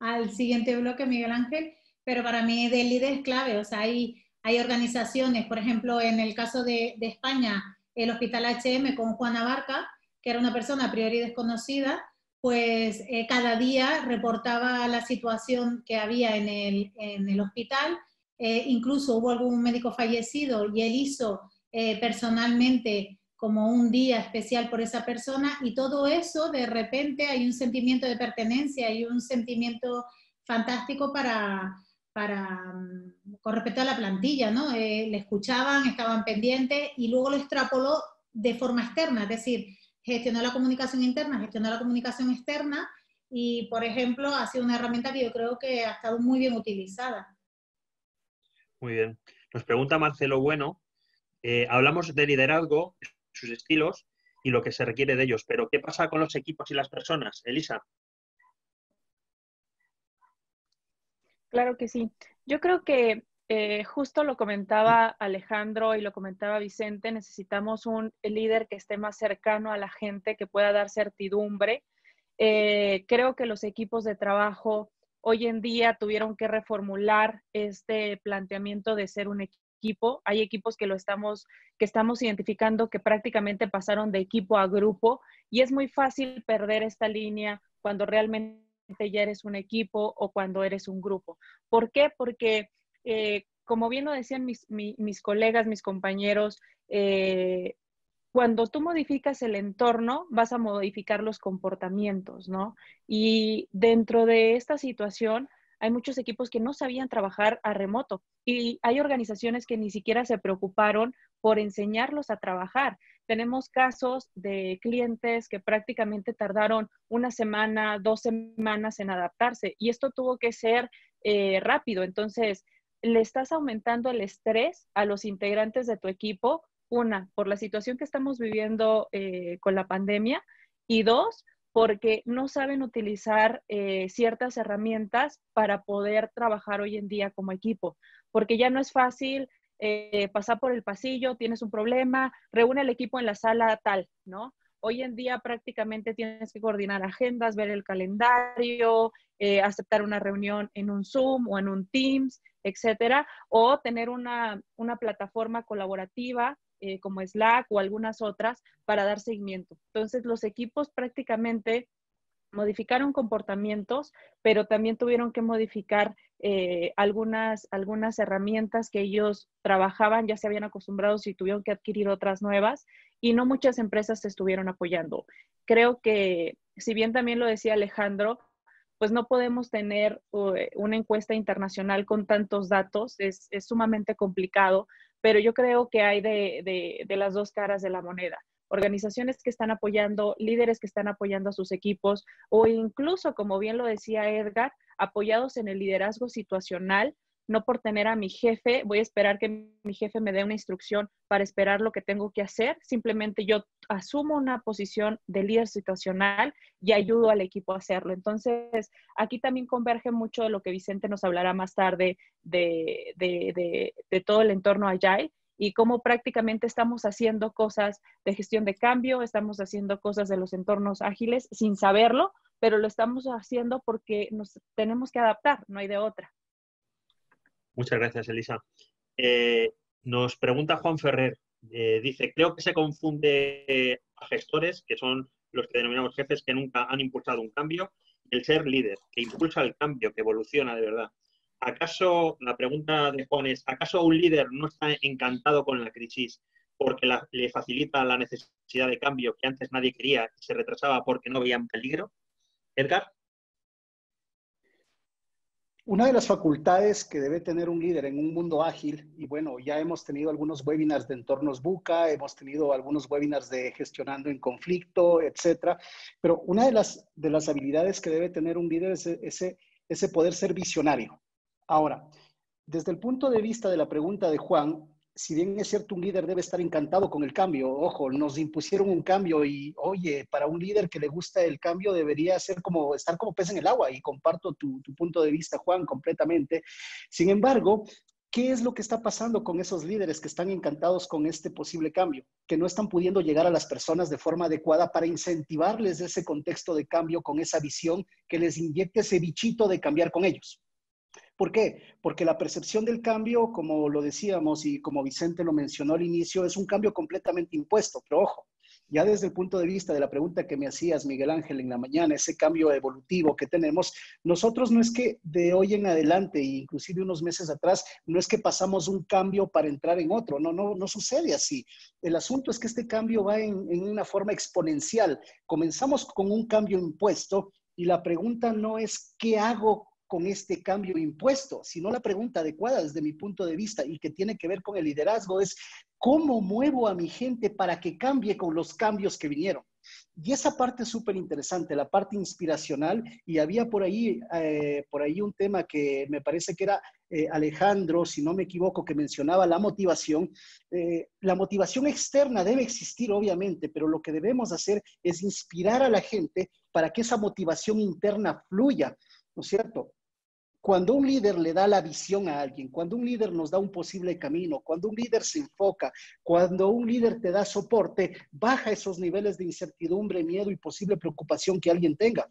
al siguiente bloque, Miguel Ángel, pero para mí del líder es clave. O sea, hay, hay organizaciones, por ejemplo, en el caso de, España, el Hospital HM con Juana Barca, era una persona a priori desconocida, pues eh, cada día reportaba la situación que había en el, en el hospital. incluso hubo algún médico fallecido y él hizo personalmente como un día especial por esa persona y todo eso de repente hay un sentimiento de pertenencia y un sentimiento fantástico para, para mm, con respecto a la plantilla, ¿no? Eh, le escuchaban, estaban pendientes y luego lo extrapoló de forma externa, es decir, gestionó la comunicación interna, gestionó la comunicación externa y, por ejemplo, ha sido una herramienta que yo creo que ha estado muy bien utilizada. Muy bien. Nos pregunta Marcelo Bueno, eh, hablamos de liderazgo, sus estilos y lo que se requiere de ellos. Pero, ¿qué pasa con los equipos y las personas, Elisa? Claro que sí. Yo creo que eh, justo lo comentaba Alejandro y lo comentaba Vicente, necesitamos un líder que esté más cercano a la gente, que pueda dar certidumbre. Eh, creo que los equipos de trabajo hoy en día tuvieron que reformular este planteamiento de ser un equipo equipo. Hay equipos que lo estamos, que estamos identificando que prácticamente pasaron de equipo a grupo y es muy fácil perder esta línea cuando realmente ya eres un equipo o cuando eres un grupo. ¿Por qué? Porque, eh, como bien lo decían mis, mis, colegas, mis compañeros, eh, cuando tú modificas el entorno, vas a modificar los comportamientos, ¿no? Y dentro de esta situación, hay muchos equipos que no sabían trabajar a remoto y hay organizaciones que ni siquiera se preocuparon por enseñarlos a trabajar. Tenemos casos de clientes que prácticamente tardaron una semana, dos semanas en adaptarse y esto tuvo que ser eh, rápido. Entonces, le estás aumentando el estrés a los integrantes de tu equipo, una, por la situación que estamos viviendo eh, con la pandemia y dos, porque no saben utilizar eh, ciertas herramientas para poder trabajar hoy en día como equipo, porque ya no es fácil eh, pasar por el pasillo, tienes un problema, reúne el equipo en la sala tal, ¿no? Hoy en día prácticamente tienes que coordinar agendas, ver el calendario, aceptar una reunión en un Zoom o en un Teams, etcétera, o tener una, una plataforma colaborativa eh, como Slack o algunas otras para dar seguimiento. Entonces, los equipos prácticamente modificaron comportamientos, pero también tuvieron que modificar eh, algunas, algunas herramientas que ellos trabajaban, ya se habían acostumbrado y tuvieron que adquirir otras nuevas, y no muchas empresas se estuvieron apoyando. Creo que, si bien también lo decía Alejandro, pues no podemos tener eh, una encuesta internacional con tantos datos, es, es sumamente complicado, pero yo creo que hay de, las dos caras de la moneda. Organizaciones que están apoyando, líderes que están apoyando a sus equipos o incluso, como bien lo decía Edgar, apoyados en el liderazgo situacional no por tener a mi jefe, voy a esperar que mi jefe me dé una instrucción para esperar lo que tengo que hacer. Simplemente yo asumo una posición de líder situacional y ayudo al equipo a hacerlo. Entonces, aquí también converge mucho de lo que Vicente nos hablará más tarde de, todo el entorno Agile y cómo prácticamente estamos haciendo cosas de gestión de cambio, estamos haciendo cosas de los entornos ágiles sin saberlo, pero lo estamos haciendo porque nos tenemos que adaptar, no hay de otra. Muchas gracias, Elisa. Eh, nos pregunta Juan Ferrer, eh, dice, creo que se confunde a gestores, que son los que denominamos jefes que nunca han impulsado un cambio, el ser líder, que impulsa el cambio, que evoluciona de verdad. ¿Acaso, la pregunta de Juan es, ¿acaso un líder no está encantado con la crisis porque le facilita la necesidad de cambio que antes nadie quería y se retrasaba porque no veían peligro? Edgar. Una de las facultades que debe tener un líder en un mundo ágil, y bueno, ya hemos tenido algunos webinars de entornos buca, hemos tenido algunos webinars de gestionando en conflicto, etcétera, pero una de las, de las habilidades que debe tener un líder es ese, ese poder ser visionario. Ahora, desde el punto de vista de la pregunta de Juan, si bien es cierto, un líder debe estar encantado con el cambio. Ojo, nos impusieron un cambio y, oye, para un líder que le gusta el cambio debería ser como estar como pez en el agua y comparto tu, tu punto de vista, Juan, completamente. Sin embargo, ¿Qué es lo que está pasando con esos líderes que están encantados con este posible cambio? Que no están pudiendo llegar a las personas de forma adecuada para incentivarles ese contexto de cambio con esa visión que les inyecte ese bichito de cambiar con ellos. ¿Por qué? Porque la percepción del cambio, como lo decíamos y como Vicente lo mencionó al inicio, es un cambio completamente impuesto. Pero ojo, ya desde el punto de vista de la pregunta que me hacías, Miguel Ángel, en la mañana, ese cambio evolutivo que tenemos, nosotros no es que de hoy en adelante, inclusive unos meses atrás, no es que pasamos un cambio para entrar en otro, no, no, no sucede así. El asunto es que este cambio va en, en una forma exponencial. Comenzamos con un cambio impuesto y la pregunta no es qué hago con este cambio impuesto, sino la pregunta adecuada desde mi punto de vista y que tiene que ver con el liderazgo es cómo muevo a mi gente para que cambie con los cambios que vinieron. Y esa parte es súper interesante, la parte inspiracional, y había por ahí, eh, por ahí un tema que me parece que era eh, Alejandro, si no me equivoco, que mencionaba la motivación. Eh, la motivación externa debe existir, obviamente, pero lo que debemos hacer es inspirar a la gente para que esa motivación interna fluya, ¿no es cierto? Cuando un líder le da la visión a alguien, cuando un líder nos da un posible camino, cuando un líder se enfoca, cuando un líder te da soporte, baja esos niveles de incertidumbre, miedo y posible preocupación que alguien tenga.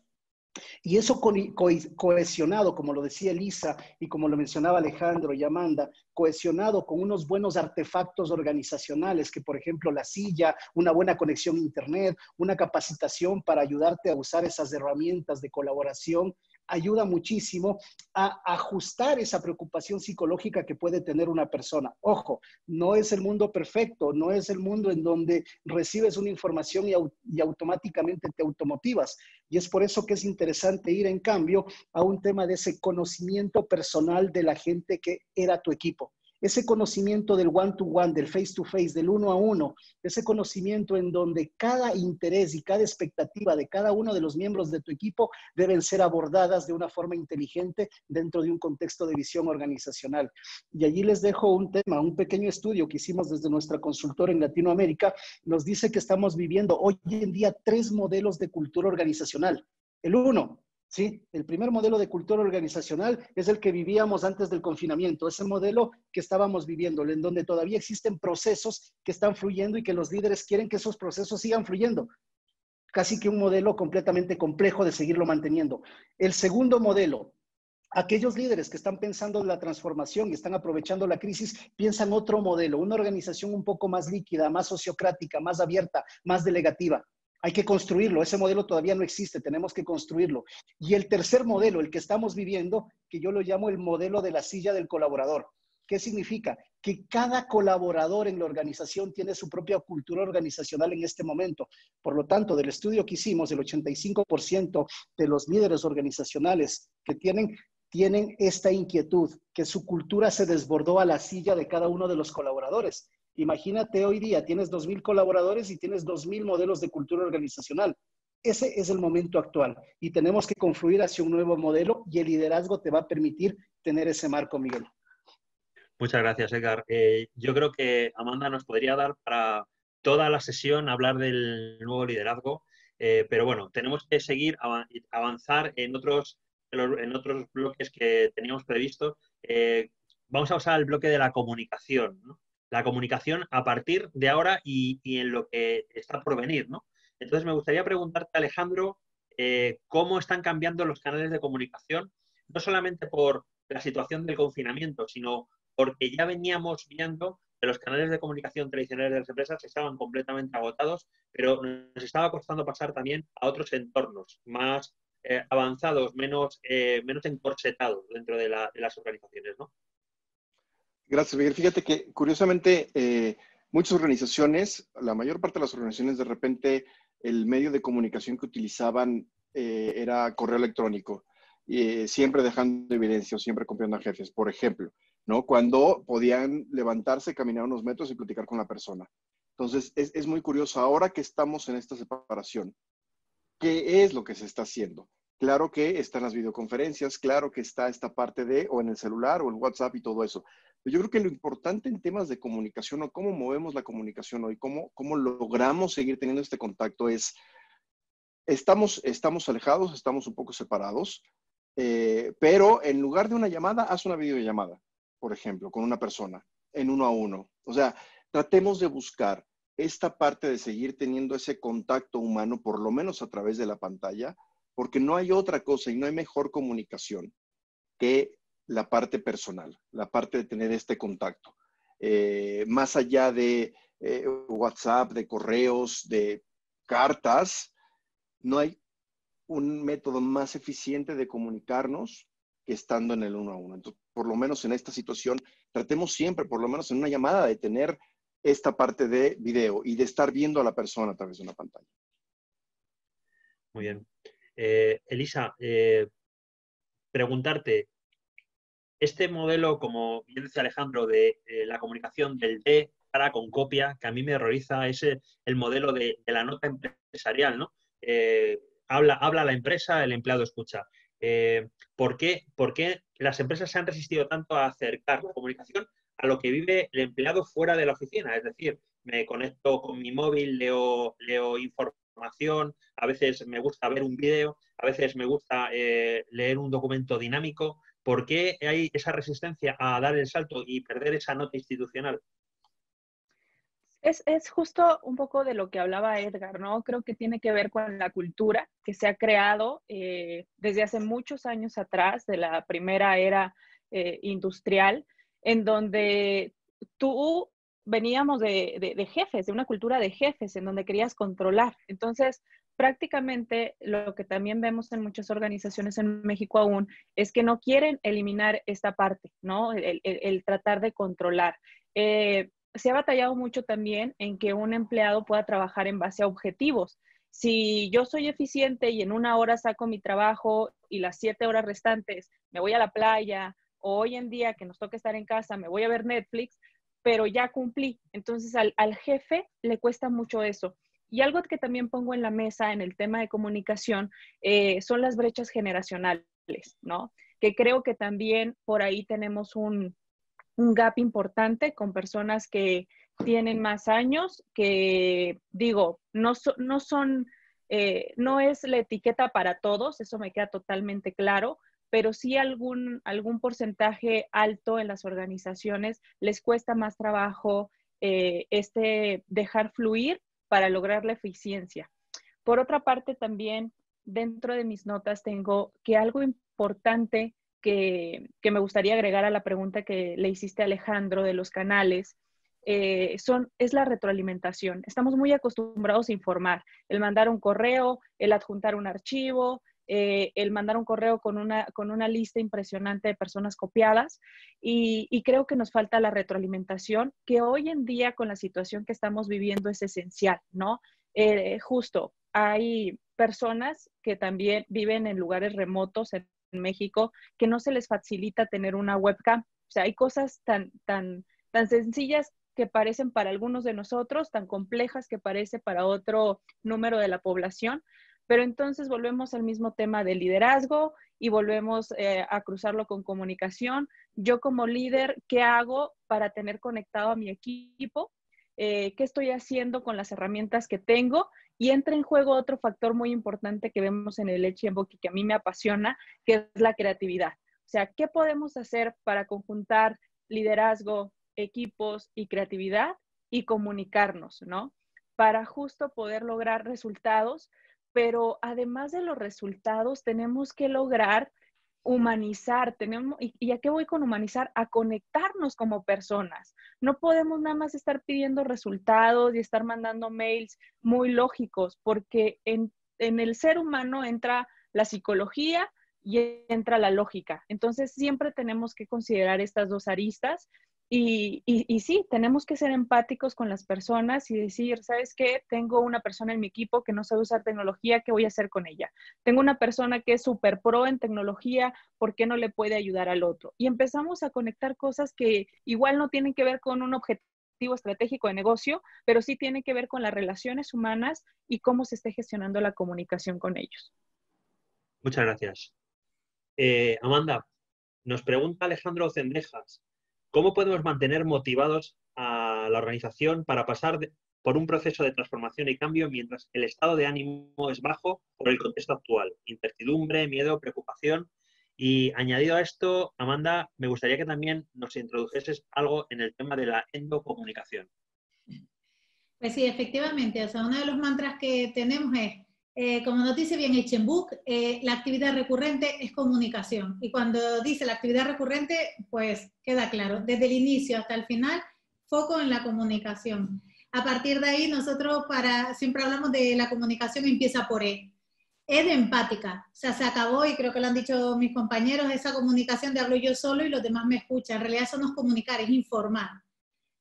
Y eso cohesionado, como lo decía Elisa y como lo mencionaba Alejandro y Amanda, cohesionado con unos buenos artefactos organizacionales, que por ejemplo la silla, una buena conexión a Internet, una capacitación para ayudarte a usar esas herramientas de colaboración, ayuda muchísimo a ajustar esa preocupación psicológica que puede tener una persona. Ojo, no es el mundo perfecto, no es el mundo en donde recibes una información y, automáticamente te automotivas. Y es por eso que es interesante ir en cambio a un tema de ese conocimiento personal de la gente que era tu equipo ese conocimiento del one-to-one, del face-to-face, del uno a uno, ese conocimiento en donde cada interés y cada expectativa de cada uno de los miembros de tu equipo deben ser abordadas de una forma inteligente dentro de un contexto de visión organizacional. Y allí les dejo un tema, un pequeño estudio que hicimos desde nuestra consultora en Latinoamérica, nos dice que estamos viviendo hoy en día tres modelos de cultura organizacional. El uno, ¿sí? El primer modelo de cultura organizacional es el que vivíamos antes del confinamiento, ese modelo que estábamos viviendo, en donde todavía existen procesos que están fluyendo y que los líderes quieren que esos procesos sigan fluyendo. Casi que un modelo completamente complejo de seguirlo manteniendo. El segundo modelo, aquellos líderes que están pensando en la transformación y están aprovechando la crisis, piensan otro modelo, una organización un poco más líquida, más sociocrática, más abierta, más delegativa. Hay que construirlo. Ese modelo todavía no existe. Tenemos que construirlo. Y el tercer modelo, el que estamos viviendo, que yo lo llamo el modelo de la silla del colaborador. ¿Qué significa? Que cada colaborador en la organización tiene su propia cultura organizacional en este momento. Por lo tanto, del estudio que hicimos, el 85% de los líderes organizacionales que tienen tienen esta inquietud, que su cultura se desbordó a la silla de cada uno de los colaboradores. Imagínate hoy día, tienes 2.000 colaboradores y tienes 2.000 modelos de cultura organizacional. Ese es el momento actual y tenemos que confluir hacia un nuevo modelo y el liderazgo te va a permitir tener ese marco, Miguel. Muchas gracias, Edgar. Eh, yo creo que Amanda nos podría dar para toda la sesión hablar del nuevo liderazgo, eh, pero bueno, tenemos que seguir, avanzar en otros, en otros bloques que teníamos previsto. Eh, vamos a usar el bloque de la comunicación. ¿no? La comunicación a partir de ahora y, en lo que está por venir, ¿no? Entonces me gustaría preguntarte, Alejandro, eh, cómo están cambiando los canales de comunicación, no solamente por la situación del confinamiento, sino porque ya veníamos viendo que los canales de comunicación tradicionales de las empresas estaban completamente agotados, pero nos estaba costando pasar también a otros entornos más eh, avanzados, menos, eh, menos encorsetados dentro de, de las organizaciones, ¿no? Gracias, Miguel. Fíjate que curiosamente eh, muchas organizaciones, la mayor parte de las organizaciones de repente el medio de comunicación que utilizaban eh, era correo electrónico. eh, siempre dejando evidencia o siempre confiando a jefes, por ejemplo, ¿no? Cuando podían levantarse, caminar unos metros y platicar con la persona. Entonces, es, es muy curioso, ahora que estamos en esta separación, ¿qué es lo que se está haciendo? Claro que están las videoconferencias, claro que está esta parte de, o en el celular o en WhatsApp y todo eso. Yo creo que lo importante en temas de comunicación o cómo movemos la comunicación hoy, cómo, cómo logramos seguir teniendo este contacto es, estamos, estamos alejados, estamos un poco separados, eh, pero en lugar de una llamada, haz una videollamada, por ejemplo, con una persona, en uno a uno. O sea, tratemos de buscar esta parte de seguir teniendo ese contacto humano, por lo menos a través de la pantalla, porque no hay otra cosa y no hay mejor comunicación que la parte personal, la parte de tener este contacto. Eh, más allá de eh, WhatsApp, de correos, de cartas, no hay un método más eficiente de comunicarnos que estando en el uno a uno. Entonces, por lo menos en esta situación, tratemos siempre, por lo menos en una llamada, de tener esta parte de video y de estar viendo a la persona a través de una pantalla. Muy bien. Eh, Elisa, preguntarte, este modelo, como bien decía Alejandro, de eh, la comunicación del D para con copia, que a mí me horroriza, es el modelo de, la nota empresarial, ¿no? habla, habla la empresa, el empleado escucha. ¿por, qué, ¿Por qué las empresas se han resistido tanto a acercar la comunicación a lo que vive el empleado fuera de la oficina? Es decir, me conecto con mi móvil, leo, leo información a veces me gusta ver un vídeo, a veces me gusta eh, leer un documento dinámico. ¿Por qué hay esa resistencia a dar el salto y perder esa nota institucional? Es, justo un poco de lo que hablaba Edgar, ¿no? Creo que tiene que ver con la cultura que se ha creado eh, desde hace muchos años atrás, de la primera era eh, industrial, en donde tú veníamos de, jefes, de una cultura de jefes, en donde querías controlar. Entonces, prácticamente lo que también vemos en muchas organizaciones en México aún es que no quieren eliminar esta parte, ¿no? El, tratar de controlar. Eh, se ha batallado mucho también en que un empleado pueda trabajar en base a objetivos. Si yo soy eficiente y en una hora saco mi trabajo y las siete horas restantes me voy a la playa, o hoy en día que nos toca estar en casa, me voy a ver Netflix, pero ya cumplí. Entonces al, jefe le cuesta mucho eso. Y algo que también pongo en la mesa en el tema de comunicación eh, son las brechas generacionales, ¿no? Que creo que también por ahí tenemos un, gap importante con personas que tienen más años, que digo, no, no son, eh, no es la etiqueta para todos, eso me queda totalmente claro, pero sí algún, algún porcentaje alto en las organizaciones les cuesta más trabajo eh, este dejar fluir para lograr la eficiencia. Por otra parte, también dentro de mis notas tengo que algo importante que, me gustaría agregar a la pregunta que le hiciste a Alejandro de los canales, eh, son, es la retroalimentación. Estamos muy acostumbrados a informar, el mandar un correo, el adjuntar un archivo, eh, el mandar un correo con una, con una lista impresionante de personas copiadas y, creo que nos falta la retroalimentación, que hoy en día con la situación que estamos viviendo es esencial, ¿no? Eh, justo, hay personas que también viven en lugares remotos en México que no se les facilita tener una webcam. O sea, hay cosas tan, tan, tan sencillas que parecen para algunos de nosotros, tan complejas que parece para otro número de la población, pero entonces volvemos al mismo tema de liderazgo y volvemos eh, a cruzarlo con comunicación. Yo como líder, ¿qué hago para tener conectado a mi equipo? Eh, ¿Qué estoy haciendo con las herramientas que tengo? Y entra en juego otro factor muy importante que vemos en el Echenbook y que a mí me apasiona, que es la creatividad. O sea, ¿qué podemos hacer para conjuntar liderazgo, equipos y creatividad y comunicarnos, ¿no? Para justo poder lograr resultados pero además de los resultados, tenemos que lograr humanizar, tenemos, y, a qué voy con humanizar? A conectarnos como personas. No podemos nada más estar pidiendo resultados y estar mandando mails muy lógicos, porque en, en el ser humano entra la psicología y entra la lógica. Entonces, siempre tenemos que considerar estas dos aristas Y, y, sí, tenemos que ser empáticos con las personas y decir, ¿sabes qué? Tengo una persona en mi equipo que no sabe usar tecnología, ¿qué voy a hacer con ella? Tengo una persona que es súper pro en tecnología, ¿por qué no le puede ayudar al otro? Y empezamos a conectar cosas que igual no tienen que ver con un objetivo estratégico de negocio, pero sí tienen que ver con las relaciones humanas y cómo se esté gestionando la comunicación con ellos. Muchas gracias. Eh, Amanda, nos pregunta Alejandro Cendejas, ¿Cómo podemos mantener motivados a la organización para pasar por un proceso de transformación y cambio mientras el estado de ánimo es bajo por el contexto actual? Incertidumbre, miedo, preocupación. Y añadido a esto, Amanda, me gustaría que también nos introdujeses algo en el tema de la endocomunicación. Pues sí, efectivamente. O sea, uno de los mantras que tenemos es eh, como nos dice bien Echenbook, eh, la actividad recurrente es comunicación. Y cuando dice la actividad recurrente, pues queda claro, desde el inicio hasta el final, foco en la comunicación. A partir de ahí, nosotros para, siempre hablamos de la comunicación empieza por E. E de empática. O sea, se acabó, y creo que lo han dicho mis compañeros, esa comunicación de hablo yo solo y los demás me escuchan. En realidad eso no es comunicar, es informar.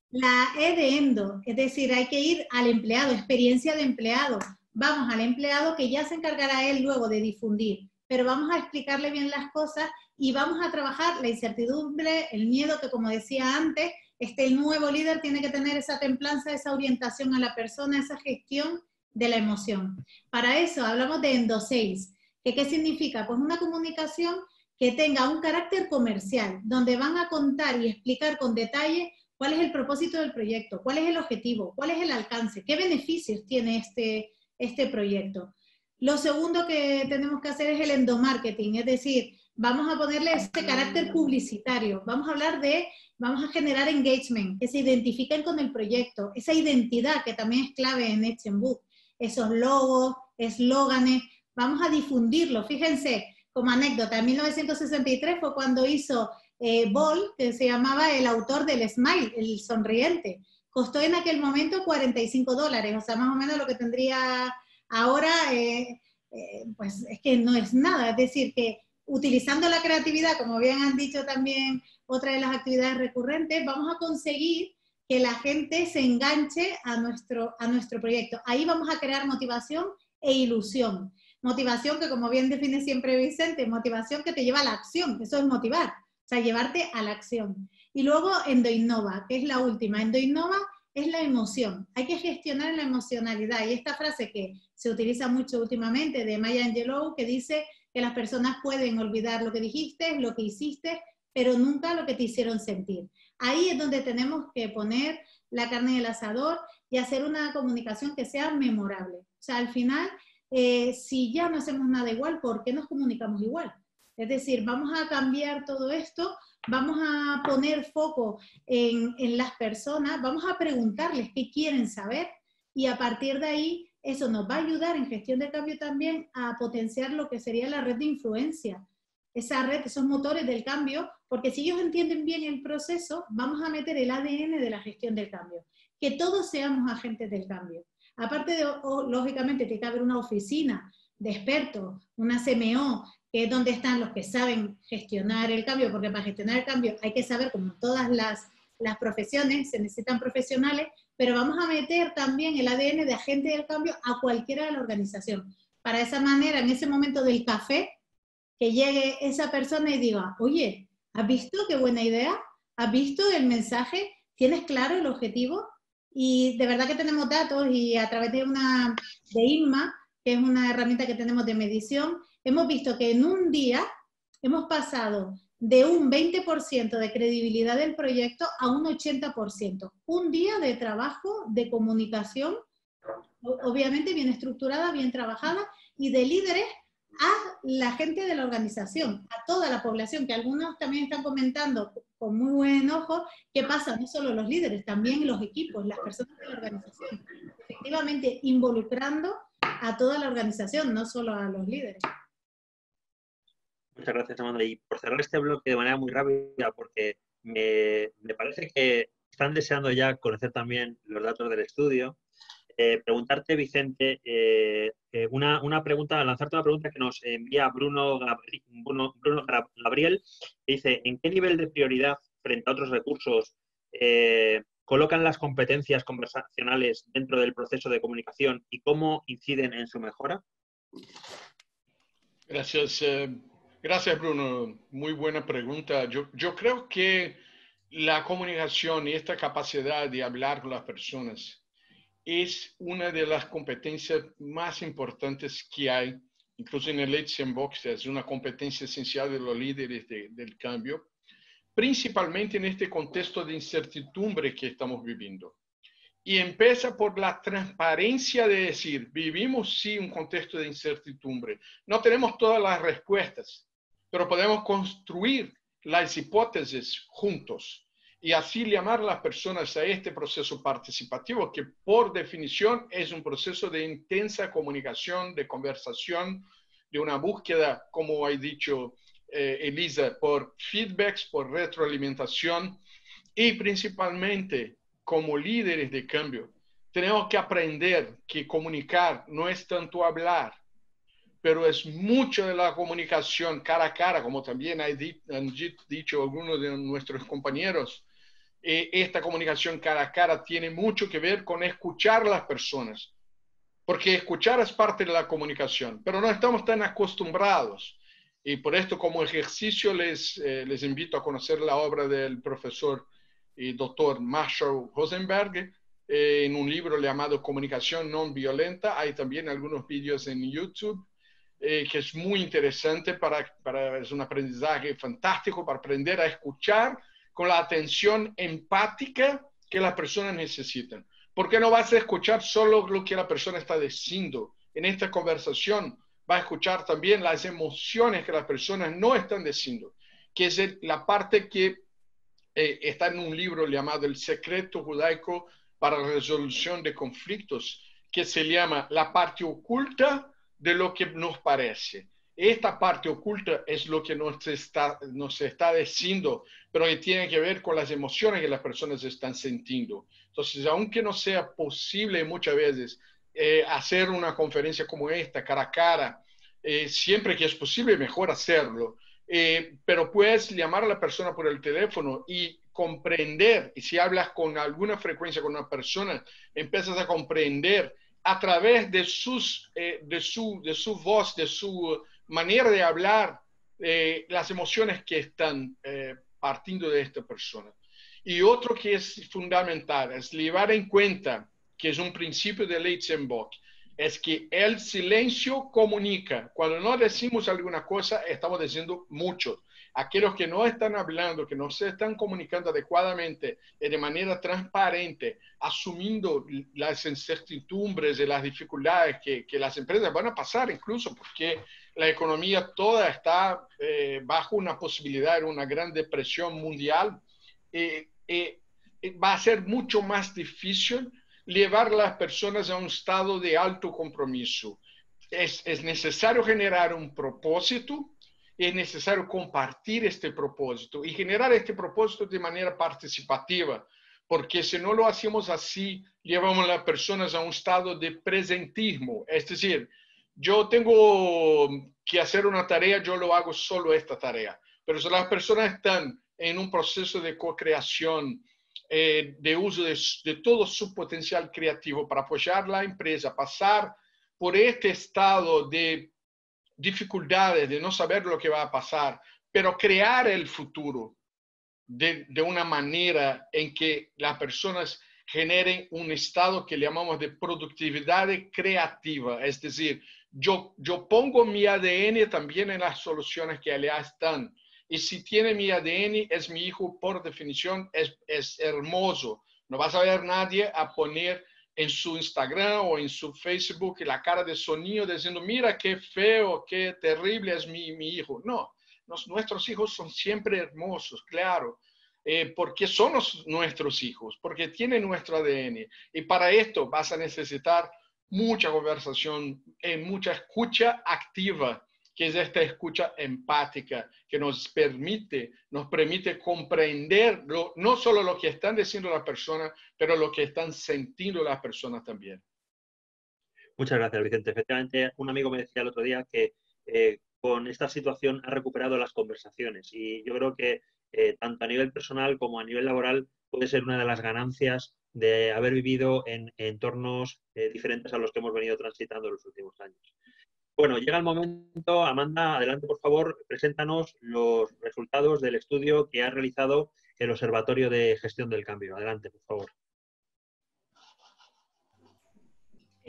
La E de endo, es decir, hay que ir al empleado, experiencia de empleado vamos al empleado que ya se encargará él luego de difundir, pero vamos a explicarle bien las cosas y vamos a trabajar la incertidumbre, el miedo que como decía antes, este nuevo líder tiene que tener esa templanza, esa orientación a la persona, esa gestión de la emoción. Para eso hablamos de Endo que qué significa? Pues una comunicación que tenga un carácter comercial, donde van a contar y explicar con detalle cuál es el propósito del proyecto, cuál es el objetivo, cuál es el alcance, qué beneficios tiene este, este proyecto. Lo segundo que tenemos que hacer es el endomarketing, es decir, vamos a ponerle este carácter publicitario, vamos a hablar de, vamos a generar engagement, que se identifiquen con el proyecto, esa identidad que también es clave en Etchenbook, esos logos, eslóganes, vamos a difundirlo. Fíjense, como anécdota, en 1963 fue cuando hizo eh, Ball, que se llamaba el autor del Smile, el sonriente costó en aquel momento 45 dólares, o sea, más o menos lo que tendría ahora, eh, eh, pues es que no es nada, es decir, que utilizando la creatividad, como bien han dicho también otra de las actividades recurrentes, vamos a conseguir que la gente se enganche a nuestro, a nuestro proyecto. Ahí vamos a crear motivación e ilusión. Motivación que, como bien define siempre Vicente, motivación que te lleva a la acción, eso es motivar, o sea, llevarte a la acción. Y luego Endoinnova, que es la última. Endoinnova es la emoción. Hay que gestionar la emocionalidad. Y esta frase que se utiliza mucho últimamente de Maya Angelou, que dice que las personas pueden olvidar lo que dijiste, lo que hiciste, pero nunca lo que te hicieron sentir. Ahí es donde tenemos que poner la carne del asador y hacer una comunicación que sea memorable. O sea, al final, eh, si ya no hacemos nada igual, ¿por qué nos comunicamos igual? Es decir, vamos a cambiar todo esto vamos a poner foco en, las personas, vamos a preguntarles qué quieren saber y a partir de ahí eso nos va a ayudar en gestión de cambio también a potenciar lo que sería la red de influencia. Esa red, esos motores del cambio, porque si ellos entienden bien el proceso, vamos a meter el ADN de la gestión del cambio, que todos seamos agentes del cambio. Aparte de, lógicamente, tiene que haber una oficina de expertos, una CMO, que es donde están los que saben gestionar el cambio, porque para gestionar el cambio hay que saber, como todas las, las profesiones, se necesitan profesionales, pero vamos a meter también el ADN de agente del cambio a cualquiera de la organización. Para esa manera, en ese momento del café, que llegue esa persona y diga, oye, ¿has visto qué buena idea? ¿Has visto el mensaje? ¿Tienes claro el objetivo? Y de verdad que tenemos datos y a través de una de INMA, que es una herramienta que tenemos de medición, hemos visto que en un día hemos pasado de un 20% de credibilidad del proyecto a un 80%. Un día de trabajo, de comunicación, obviamente bien estructurada, bien trabajada, y de líderes a la gente de la organización, a toda la población, que algunos también están comentando con muy buen ojo, qué pasa, no solo los líderes, también los equipos, las personas de la organización. Efectivamente, involucrando a toda la organización, no solo a los líderes. Muchas gracias, Amanda. Y por cerrar este bloque de manera muy rápida, porque me, parece que están deseando ya conocer también los datos del estudio. Eh, preguntarte, Vicente, eh, eh, una, una, pregunta, lanzarte una pregunta que nos envía Bruno, Bruno, Gabriel, que dice, ¿en qué nivel de prioridad frente a otros recursos colocan las competencias conversacionales dentro del proceso de comunicación y cómo inciden en su mejora? Gracias, gracias Bruno. Muy buena pregunta. Yo, yo creo que la comunicación y esta capacidad de hablar con las personas es una de las competencias más importantes que hay, incluso en el Leeds Box, es una competencia esencial de los líderes del cambio, principalmente en este contexto de incertidumbre que estamos viviendo. Y empieza por la transparencia de decir, vivimos sí un contexto de incertidumbre, no tenemos todas las respuestas, pero podemos construir las hipótesis juntos y así llamar a las personas a este proceso participativo que por definición es un proceso de intensa comunicación, de conversación, de una búsqueda, como ha dicho eh, Elisa, por feedbacks, por retroalimentación y principalmente como líderes de cambio. Tenemos que aprender que comunicar no es tanto hablar, pero es mucho de la comunicación cara a cara, como también han dicho algunos de nuestros compañeros. Eh, esta comunicación cara a cara tiene mucho que ver con escuchar a las personas, porque escuchar es parte de la comunicación, pero no estamos tan acostumbrados. Y por esto, como ejercicio, les, eh, les invito a conocer la obra del profesor y doctor Marshall Rosenberg, eh, en un libro llamado Comunicación No Violenta. Hay también algunos vídeos en YouTube eh, que es muy interesante para, para, es un aprendizaje fantástico para aprender a escuchar con la atención empática que las personas necesitan. Porque no vas a escuchar solo lo que la persona está diciendo. En esta conversación va a escuchar también las emociones que las personas no están diciendo, que es la parte que eh, está en un libro llamado El secreto judaico para resolución de conflictos, que se llama La parte oculta de lo que nos parece. Esta parte oculta es lo que nos está, nos está diciendo, pero que tiene que ver con las emociones que las personas están sintiendo. Entonces, aunque no sea posible muchas veces eh, hacer una conferencia como esta, cara a cara, eh, siempre que es posible, mejor hacerlo. Eh, pero puedes llamar a la persona por el teléfono y comprender, y si hablas con alguna frecuencia con una persona, empiezas a comprender a través de, sus, eh, de, su, de su voz, de su manera de hablar, eh, las emociones que están eh, partiendo de esta persona. Y otro que es fundamental es llevar en cuenta, que es un principio de Leitzenbach, es que el silencio comunica. Cuando no decimos alguna cosa, estamos diciendo mucho aquellos que no están hablando, que no se están comunicando adecuadamente y de manera transparente, asumiendo las incertidumbres y las dificultades que, las empresas van a pasar, incluso porque la economía toda está eh, bajo una posibilidad de una gran depresión mundial, eh, eh, va a ser mucho más difícil llevar a las personas a un estado de alto compromiso. Es, es necesario generar un propósito, es necesario compartir este propósito y generar este propósito de manera participativa, porque si no lo hacemos así, llevamos a las personas a un estado de presentismo, es decir, yo tengo que hacer una tarea, yo lo hago solo esta tarea, pero si las personas están en un proceso de co-creación, eh, de uso de, de todo su potencial creativo para apoyar la empresa, pasar por este estado de dificultades, de no saber lo que va a pasar, pero crear el futuro de, de una manera en que las personas generen un estado que llamamos de productividad creativa, es decir, yo, yo pongo mi ADN también en las soluciones que allá están. Y si tiene mi ADN, es mi hijo, por definición, es, es hermoso. No vas a ver nadie a poner en su Instagram o en su Facebook la cara de sonido diciendo, mira qué feo, qué terrible es mi, mi hijo. No, nuestros hijos son siempre hermosos, claro, eh, porque son nuestros hijos, porque tienen nuestro ADN. Y para esto vas a necesitar mucha conversación, eh, mucha escucha activa que es esta escucha empática que nos permite, nos permite comprender no solo lo que están diciendo las personas, pero lo que están sintiendo las personas también. Muchas gracias, Vicente. Efectivamente, un amigo me decía el otro día que eh, con esta situación ha recuperado las conversaciones y yo creo que eh, tanto a nivel personal como a nivel laboral puede ser una de las ganancias de haber vivido en, entornos eh, diferentes a los que hemos venido transitando en los últimos años. Bueno, llega el momento, Amanda, adelante por favor, preséntanos los resultados del estudio que ha realizado el Observatorio de Gestión del Cambio. Adelante, por favor.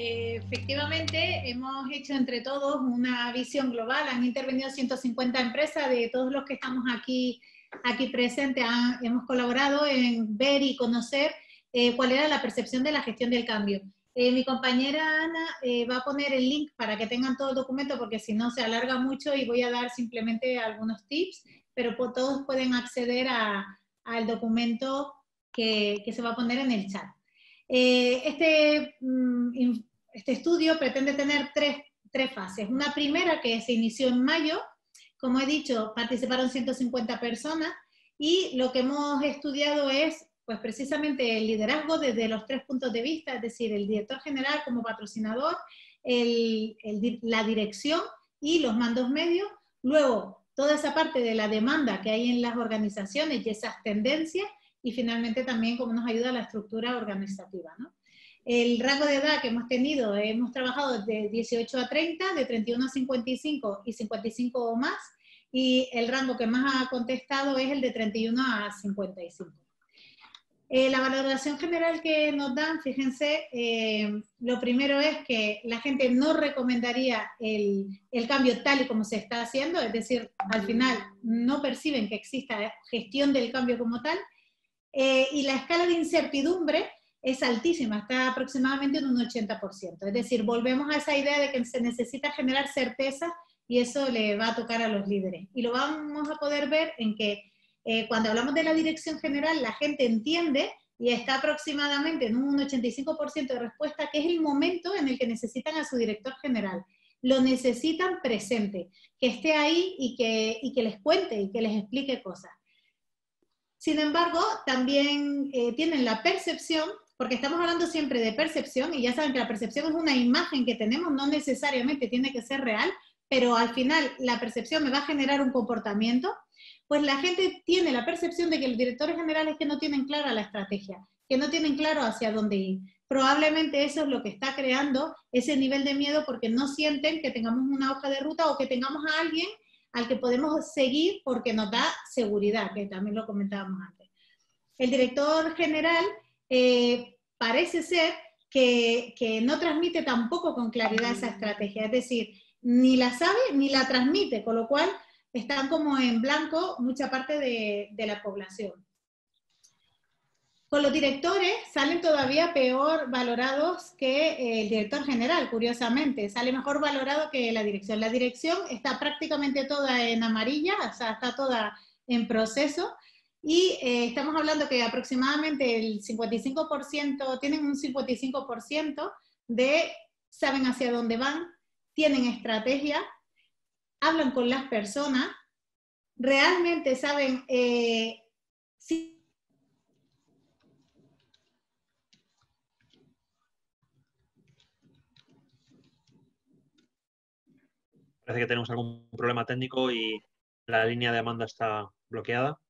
efectivamente, hemos hecho entre todos una visión global. Han intervenido 150 empresas de todos los que estamos aquí, aquí presentes. hemos colaborado en ver y conocer eh, cuál era la percepción de la gestión del cambio. Eh, mi compañera Ana eh, va a poner el link para que tengan todo el documento porque si no se alarga mucho y voy a dar simplemente algunos tips, pero todos pueden acceder al documento que, que, se va a poner en el chat. este, mm, este estudio pretende tener tres, tres fases. Una primera que se inició en mayo, como he dicho, participaron 150 personas y lo que hemos estudiado es pues precisamente el liderazgo desde los tres puntos de vista, es decir, el director general como patrocinador, la dirección y los mandos medios, luego toda esa parte de la demanda que hay en las organizaciones y esas tendencias, y finalmente también cómo nos ayuda la estructura organizativa. El rango de edad que hemos tenido, hemos trabajado de 18 a 30, de 31 a 55 y 55 o más, y el rango que más ha contestado es el de 31 a 55. Eh, la valoración general que nos dan, fíjense, eh, lo primero es que la gente no recomendaría el, cambio tal y como se está haciendo, es decir, al final no perciben que exista gestión del cambio como tal, eh, y la escala de incertidumbre es altísima, está aproximadamente en un 80%. Es decir, volvemos a esa idea de que se necesita generar certeza y eso le va a tocar a los líderes. Y lo vamos a poder ver en que eh, cuando hablamos de la dirección general, la gente entiende y está aproximadamente en un 85% de respuesta que es el momento en el que necesitan a su director general. Lo necesitan presente, que esté ahí y que, y que les cuente y que les explique cosas. Sin embargo, también eh, tienen la percepción, porque estamos hablando siempre de percepción, y ya saben que la percepción es una imagen que tenemos, no necesariamente tiene que ser real, pero al final la percepción me va a generar un comportamiento pues la gente tiene la percepción de que los directores generales que no tienen clara la estrategia, que no tienen claro hacia dónde ir. Probablemente eso es lo que está creando ese nivel de miedo porque no sienten que tengamos una hoja de ruta o que tengamos a alguien al que podemos seguir porque nos da seguridad, que también lo comentábamos antes. El director general eh, parece ser que, que no transmite tampoco con claridad esa estrategia, es decir, ni la sabe ni la transmite, con lo cual están como en blanco mucha parte de, la población. Con los directores salen todavía peor valorados que el director general, curiosamente. Sale mejor valorado que la dirección. La dirección está prácticamente toda en amarilla, o sea, está toda en proceso. Y eh, estamos hablando que aproximadamente el 55%, tienen un 55% de saben hacia dónde van, tienen estrategia, hablan con las personas, realmente saben eh, si Parece que tenemos algún problema técnico y la línea de Amanda está bloqueada.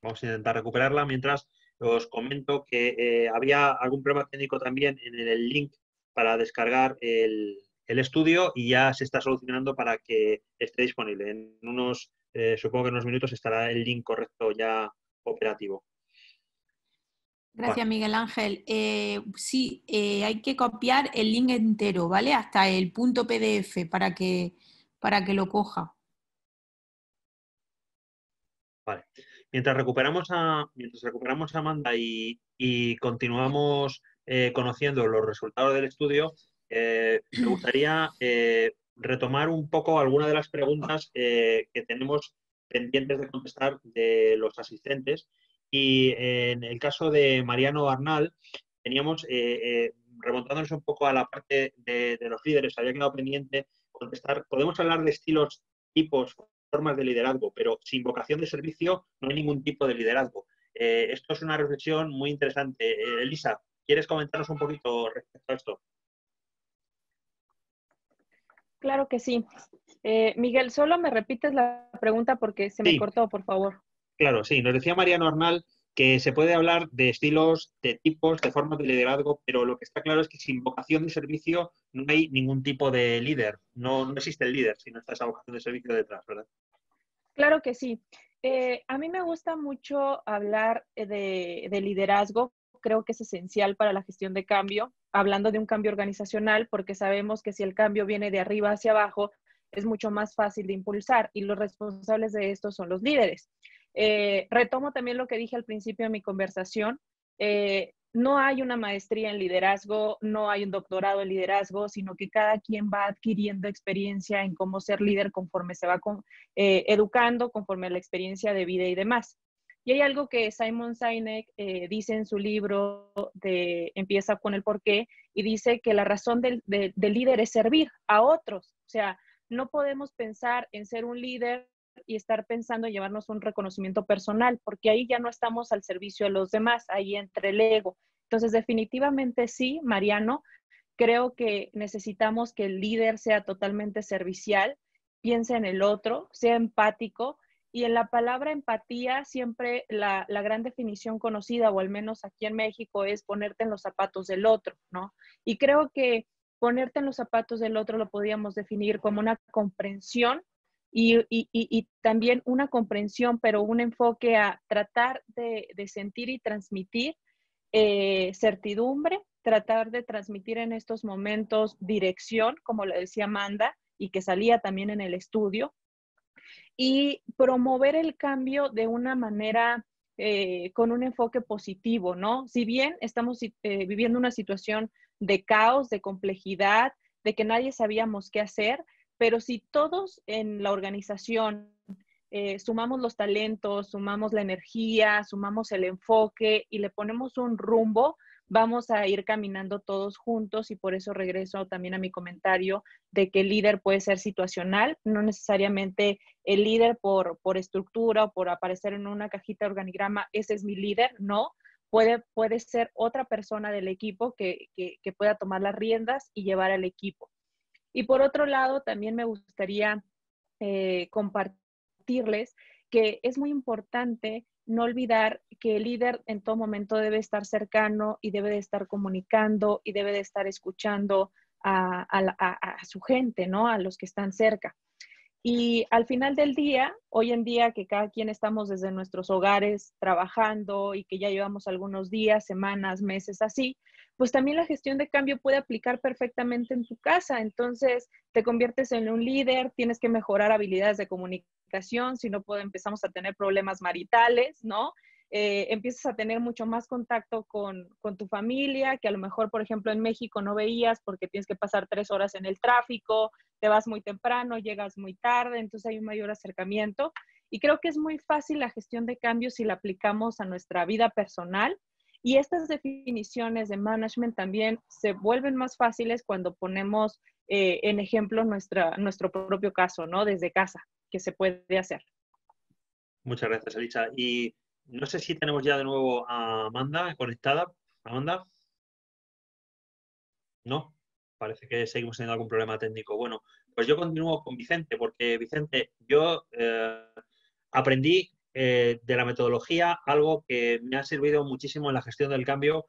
Vamos a intentar recuperarla. Mientras os comento que eh, había algún problema técnico también en el link para descargar el, el estudio y ya se está solucionando para que esté disponible. En unos, eh, supongo que en unos minutos estará el link correcto ya operativo. Gracias, Miguel Ángel. Eh, sí, eh, hay que copiar el link entero, ¿vale? Hasta el punto PDF para que, para que lo coja. Vale. Mientras recuperamos a, mientras recuperamos a Amanda y, y continuamos conociendo los resultados del estudio, eh, me gustaría eh, retomar un poco algunas de las preguntas eh, que tenemos pendientes de contestar de los asistentes. Y en el caso de Mariano Arnal, teníamos, remontándonos un poco a la parte de, los líderes, había quedado pendiente contestar, podemos hablar de estilos, tipos, formas de liderazgo, pero sin vocación de servicio no hay ningún tipo de liderazgo. esto es una reflexión muy interesante. Elisa, ¿quieres comentarnos un poquito respecto a esto? Claro que sí. Eh, Miguel, solo me repites la pregunta porque se me cortó, por favor. Claro, sí. Nos decía Mariano Arnal que se puede hablar de estilos, de tipos, de formas de liderazgo, pero lo que está claro es que sin vocación de servicio no hay ningún tipo de líder. No, no existe el líder si no está esa vocación de servicio detrás, ¿verdad? Claro que sí. Eh, a mí me gusta mucho hablar de, de liderazgo. Creo que es esencial para la gestión de cambio, hablando de un cambio organizacional, porque sabemos que si el cambio viene de arriba hacia abajo, es mucho más fácil de impulsar y los responsables de esto son los líderes. Eh, retomo también lo que dije al principio de mi conversación. Eh, no hay una maestría en liderazgo, no hay un doctorado en liderazgo, sino que cada quien va adquiriendo experiencia en cómo ser líder conforme se va eh, educando, conforme la experiencia de vida y demás. Y hay algo que Simon Sinek dice en su libro de Empieza con el porqué y dice que la razón del, del líder es servir a otros. O sea, no podemos pensar en ser un líder y estar pensando en llevarnos un reconocimiento personal, porque ahí ya no estamos al servicio de los demás, ahí entre el ego. Entonces, definitivamente sí, Mariano, creo que necesitamos que el líder sea totalmente servicial, piense en el otro, sea empático. Y en la palabra empatía, siempre la, la, gran definición conocida, o al menos aquí en México, es ponerte en los zapatos del otro, ¿no? Y creo que ponerte en los zapatos del otro lo podríamos definir como una comprensión y, también una comprensión, pero un enfoque a tratar de, sentir y transmitir eh, certidumbre, tratar de transmitir en estos momentos dirección, como le decía Amanda, y que salía también en el estudio, y promover el cambio de una manera eh, con un enfoque positivo, ¿no? Si bien estamos eh, viviendo una situación de caos, de complejidad, de que nadie sabíamos qué hacer, pero si todos en la organización eh, sumamos los talentos, sumamos la energía, sumamos el enfoque y le ponemos un rumbo, vamos a ir caminando todos juntos y por eso regreso también a mi comentario de que el líder puede ser situacional, no necesariamente el líder por, por estructura o por aparecer en una cajita de organigrama, ese es mi líder, no. Puede, puede ser otra persona del equipo que, que pueda tomar las riendas y llevar al equipo. Y por otro lado, también me gustaría eh, compartirles que es muy importante no olvidar que el líder en todo momento debe estar cercano y debe de estar comunicando y debe de estar escuchando a, su gente, ¿no? A los que están cerca. Y al final del día, hoy en día que cada quien estamos desde nuestros hogares trabajando y que ya llevamos algunos días, semanas, meses así, pues también la gestión de cambio puede aplicar perfectamente en tu casa. Entonces, te conviertes en un líder, tienes que mejorar habilidades de comunicación, si no puede, empezamos a tener problemas maritales, ¿no? Eh, empiezas a tener mucho más contacto con, con, tu familia, que a lo mejor, por ejemplo, en México no veías porque tienes que pasar tres horas en el tráfico, te vas muy temprano, llegas muy tarde, entonces hay un mayor acercamiento. Y creo que es muy fácil la gestión de cambios si la aplicamos a nuestra vida personal y estas definiciones de management también se vuelven más fáciles cuando ponemos eh, en ejemplo nuestra, nuestro propio caso, ¿no? Desde casa, que se puede hacer. Muchas gracias, Elisa. Y no sé si tenemos ya de nuevo a Amanda conectada. Amanda. ¿No? Parece que seguimos teniendo algún problema técnico. Bueno, pues yo continúo con Vicente, porque Vicente, yo eh, aprendí eh, de la metodología, algo que me ha servido muchísimo en la gestión del cambio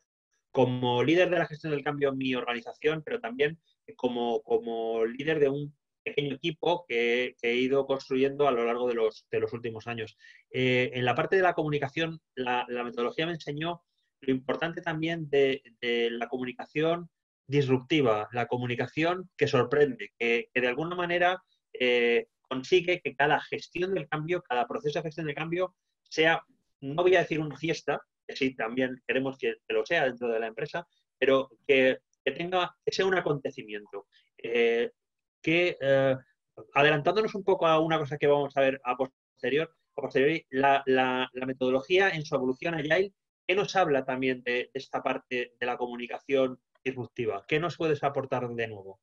como líder de la gestión del cambio en mi organización, pero también como, como líder de un pequeño equipo que, he ido construyendo a lo largo de los, de los últimos años. Eh, en la parte de la comunicación, la, metodología me enseñó lo importante también de, la comunicación disruptiva, la comunicación que sorprende, que, de alguna manera eh, consigue que cada gestión del cambio, cada proceso de gestión del cambio sea, no voy a decir una fiesta, que sí, también queremos que, lo sea dentro de la empresa, pero que, tenga, que sea un acontecimiento. Eh, que, eh, adelantándonos un poco a una cosa que vamos a ver a posterior, a posteriori, la, metodología en su evolución Agile, ¿qué nos habla también de, esta parte de la comunicación disruptiva? ¿Qué nos puedes aportar de nuevo?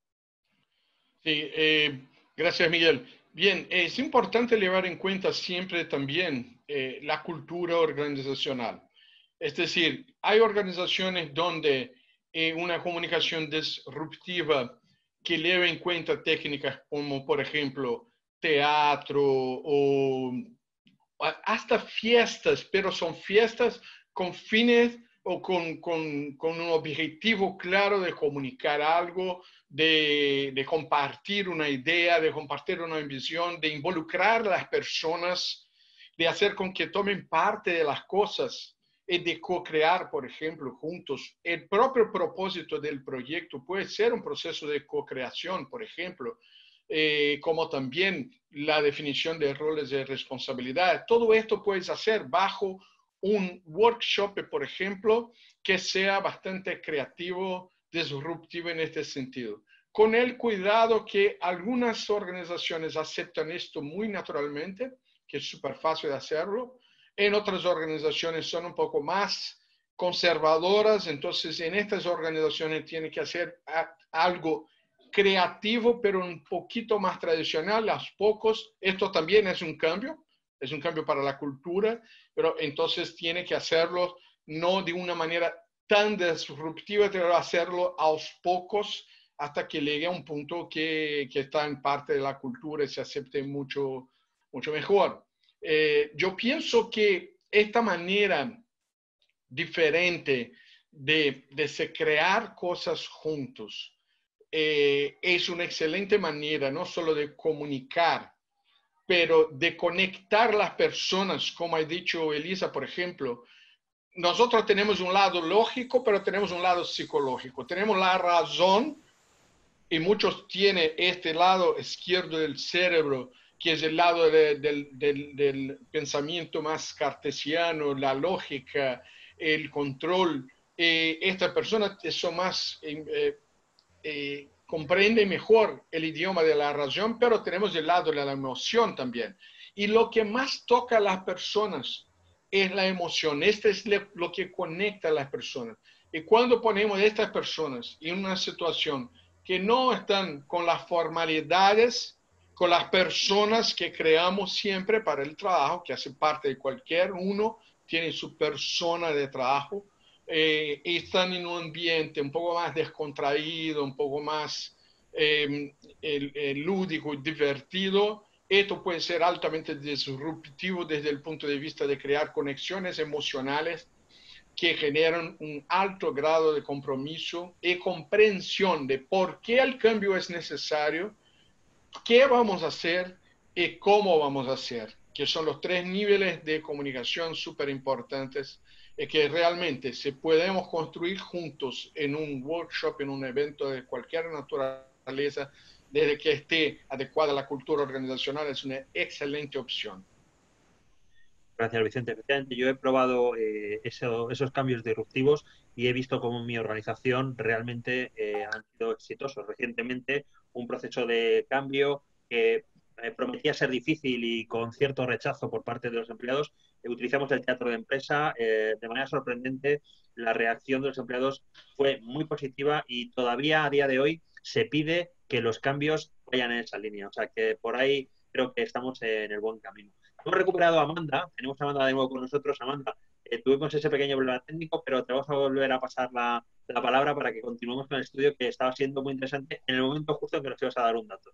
Sí, eh, gracias Miguel. Bien, es importante llevar en cuenta siempre también eh, la cultura organizacional. Es decir, hay organizaciones donde eh, una comunicación disruptiva que lleva en cuenta técnicas como, por ejemplo, teatro o hasta fiestas, pero son fiestas con fines o con, con, con un objetivo claro de comunicar algo, de, de, compartir una idea, de compartir una visión, de involucrar a las personas, de hacer con que tomen parte de las cosas y de co-crear, por ejemplo, juntos. El propio propósito del proyecto puede ser un proceso de co-creación, por ejemplo, eh, como también la definición de roles de responsabilidad. Todo esto puedes hacer bajo un workshop, por ejemplo, que sea bastante creativo, disruptivo en este sentido. Con el cuidado que algunas organizaciones aceptan esto muy naturalmente, que es súper fácil de hacerlo. En otras organizaciones son un poco más conservadoras, entonces en estas organizaciones tiene que hacer algo creativo, pero un poquito más tradicional, a pocos. Esto también es un cambio, es un cambio para la cultura, pero entonces tiene que hacerlo no de una manera tan disruptiva, pero hacerlo a los pocos hasta que llegue a un punto que, que, está en parte de la cultura y se acepte mucho, mucho mejor. Eh, yo pienso que esta manera diferente de, de crear cosas juntos eh, es una excelente manera no solo de comunicar, pero de conectar las personas, como ha dicho Elisa, por ejemplo. Nosotros tenemos un lado lógico, pero tenemos un lado psicológico. Tenemos la razón y muchos tienen este lado izquierdo del cerebro, que es el lado del, del, pensamiento más cartesiano, la lógica, el control. Eh, Estas personas son más eh, eh, comprende mejor el idioma de la razón, pero tenemos el lado de la emoción también. Y lo que más toca a las personas es la emoción. Este es lo que conecta a las personas. Y cuando ponemos a estas personas en una situación que no están con las formalidades, con las personas que creamos siempre para el trabajo, que hace parte de cualquier uno, tiene su persona de trabajo, eh, están en un ambiente un poco más descontraído, un poco más eh, lúdico, divertido, esto puede ser altamente disruptivo desde el punto de vista de crear conexiones emocionales que generan un alto grado de compromiso y comprensión de por qué el cambio es necesario, qué vamos a hacer y cómo vamos a hacer, que son los tres niveles de comunicación súper importantes es que realmente se podemos construir juntos en un workshop, en un evento de cualquier naturaleza, desde que esté adecuada la cultura organizacional, es una excelente opción. Gracias, Vicente. Efectivamente, yo he probado eh, esos cambios disruptivos y he visto cómo mi organización realmente eh, han sido exitosos. Recientemente, un proceso de cambio que eh, prometía ser difícil y con cierto rechazo por parte de los empleados, eh, utilizamos el teatro de empresa. Eh, de manera sorprendente, la reacción de los empleados fue muy positiva y todavía a día de hoy se pide que los cambios vayan en esa línea. O sea que por ahí creo que estamos en el buen camino. Hemos recuperado a Amanda, tenemos a Amanda de nuevo con nosotros. Amanda, tuvimos ese pequeño problema técnico, pero te vamos a volver a pasar la, la palabra para que continuemos con el estudio que estaba siendo muy interesante en el momento justo en que nos ibas a dar un dato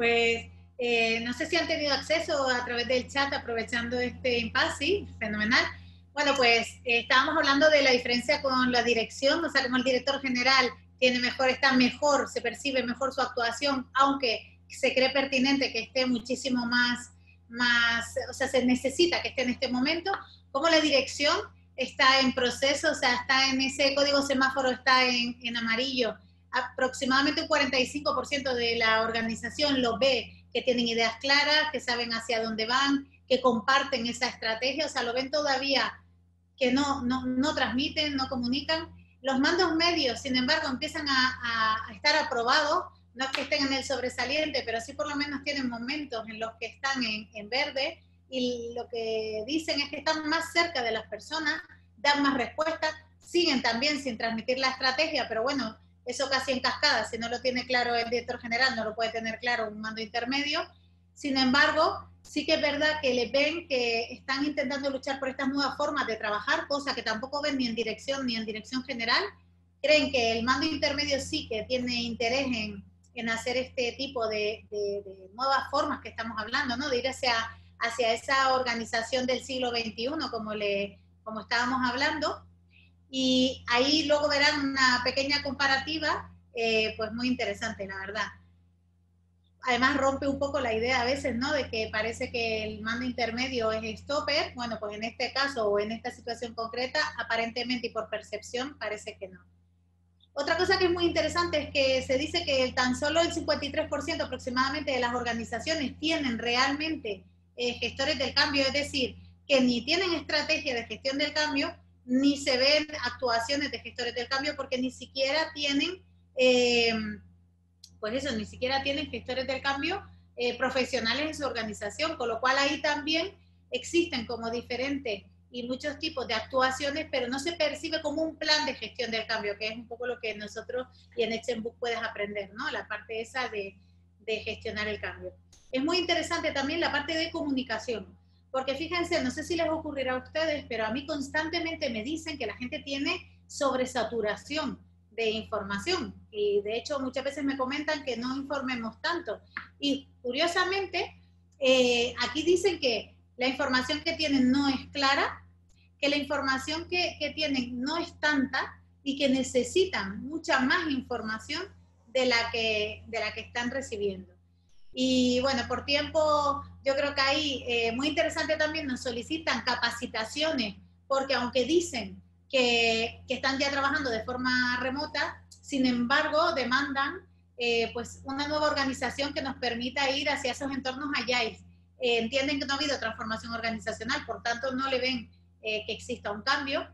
pues eh, no sé si han tenido acceso a través del chat aprovechando este impasse, fenomenal. Bueno, pues eh, estábamos hablando de la diferencia con la dirección, o sea, como el director general tiene mejor, está mejor, se percibe mejor su actuación, aunque se cree pertinente que esté muchísimo más, más, o sea, se necesita que esté en este momento, como la dirección está en proceso, o sea, está en ese código semáforo, está en, amarillo, aproximadamente un 45% de la organización lo ve, que tienen ideas claras, que saben hacia dónde van, que comparten esa estrategia, o sea, lo ven todavía que no, no, no transmiten, no comunican. Los mandos medios, sin embargo, empiezan a, estar aprobados, no es que estén en el sobresaliente, pero sí por lo menos tienen momentos en los que están en verde y lo que dicen es que están más cerca de las personas, dan más respuestas, siguen también sin transmitir la estrategia, pero bueno, eso casi en cascada, si no lo tiene claro el director general, no lo puede tener claro un mando intermedio. Sin embargo, sí que es verdad que le ven que están intentando luchar por estas nuevas formas de trabajar, cosa que tampoco ven ni en dirección ni en dirección general. Creen que el mando intermedio sí que tiene interés en, en hacer este tipo de, de, nuevas formas que estamos hablando, ¿no? de ir hacia, hacia esa organización del siglo XXI, como, le, como estábamos hablando. Y ahí luego verán una pequeña comparativa, eh, pues muy interesante, la verdad. Además rompe un poco la idea a veces, ¿no? De que parece que el mando intermedio es stopper. Bueno, pues en este caso o en esta situación concreta, aparentemente y por percepción, parece que no. Otra cosa que es muy interesante es que se dice que tan solo el 53% aproximadamente de las organizaciones tienen realmente eh, gestores del cambio, es decir, que ni tienen estrategia de gestión del cambio, ni se ven actuaciones de gestores del cambio porque ni siquiera tienen, eh, pues eso, ni siquiera tienen gestores del cambio eh, profesionales en su organización, con lo cual ahí también existen como diferentes y muchos tipos de actuaciones, pero no se percibe como un plan de gestión del cambio, que es un poco lo que nosotros y en Exchange puedes aprender, ¿no? La parte esa de, de gestionar el cambio. Es muy interesante también la parte de comunicación, porque fíjense, no sé si les ocurrirá a ustedes, pero a mí constantemente me dicen que la gente tiene sobresaturación de información y de hecho muchas veces me comentan que no informemos tanto. Y curiosamente, eh, aquí dicen que la información que tienen no es clara, que la información que, que tienen no es tanta y que necesitan mucha más información de la que, de la que están recibiendo. Y bueno, por tiempo, yo creo que ahí, eh, muy interesante también, nos solicitan capacitaciones, porque aunque dicen que, que están ya trabajando de forma remota, sin embargo, demandan eh, pues una nueva organización que nos permita ir hacia esos entornos allá. Eh, entienden que no ha habido transformación organizacional, por tanto no le ven que exista un cambio.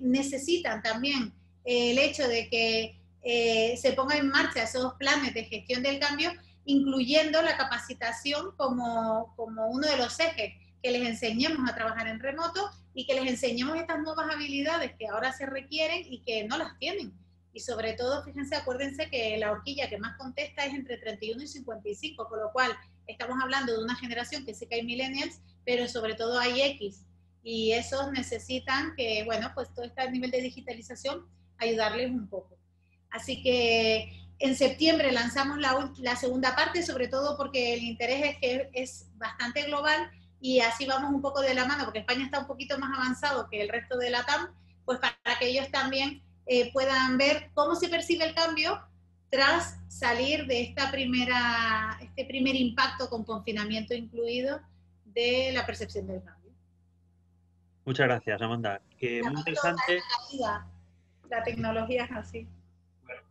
necesitan también el hecho de que se pongan en marcha esos planes de gestión del cambio incluyendo la capacitación como, como uno de los ejes, que les enseñemos a trabajar en remoto y que les enseñemos estas nuevas habilidades que ahora se requieren y que no las tienen. Y sobre todo, fíjense, acuérdense que la horquilla que más contesta es entre 31 y 55, con lo cual estamos hablando de una generación que sí que hay millennials, pero sobre todo hay X. Y esos necesitan que, bueno, pues todo este nivel de digitalización, ayudarles un poco. Así que en septiembre lanzamos la, segunda parte, sobre todo porque el interés es que es bastante global y así vamos un poco de la mano, porque España está un poquito más avanzado que el resto de la TAM, pues para que ellos también eh, puedan ver cómo se percibe el cambio tras salir de esta primera, este primer impacto con confinamiento incluido de la percepción del cambio. Muchas gracias, Amanda. Que muy interesante. La tecnología es así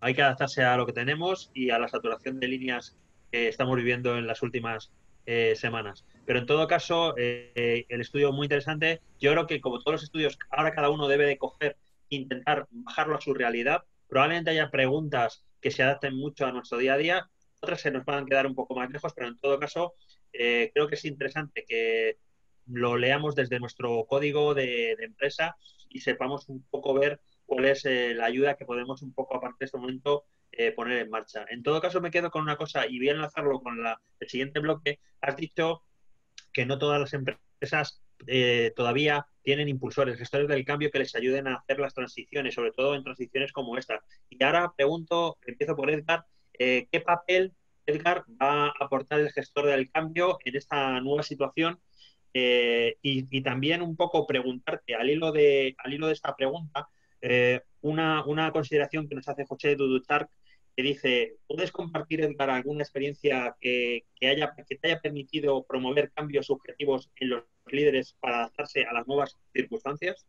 hay que adaptarse a lo que tenemos y a la saturación de líneas que estamos viviendo en las últimas eh, semanas. Pero en todo caso, eh, el estudio muy interesante. Yo creo que como todos los estudios, ahora cada uno debe de coger intentar bajarlo a su realidad. Probablemente haya preguntas que se adapten mucho a nuestro día a día, otras se nos puedan quedar un poco más lejos, pero en todo caso, eh, creo que es interesante que lo leamos desde nuestro código de empresa y sepamos un poco ver cuál es eh, la ayuda que podemos un poco, aparte de este momento, eh, poner en marcha. En todo caso, me quedo con una cosa y voy a enlazarlo con el siguiente bloque. Has dicho que no todas las empresas eh, todavía tienen impulsores, gestores del cambio que les ayuden a hacer las transiciones, sobre todo en transiciones como esta. Y ahora pregunto, empiezo por Edgar, ¿qué papel, Edgar, va a aportar el gestor del cambio en esta nueva situación? y, y, también un poco preguntarte, al hilo de, al hilo de esta pregunta, eh, una, una, consideración que nos hace José Duduchark, que dice, ¿puedes compartir, Edgar, alguna experiencia que, haya, que te haya permitido promover cambios subjetivos en los líderes para adaptarse a las nuevas circunstancias?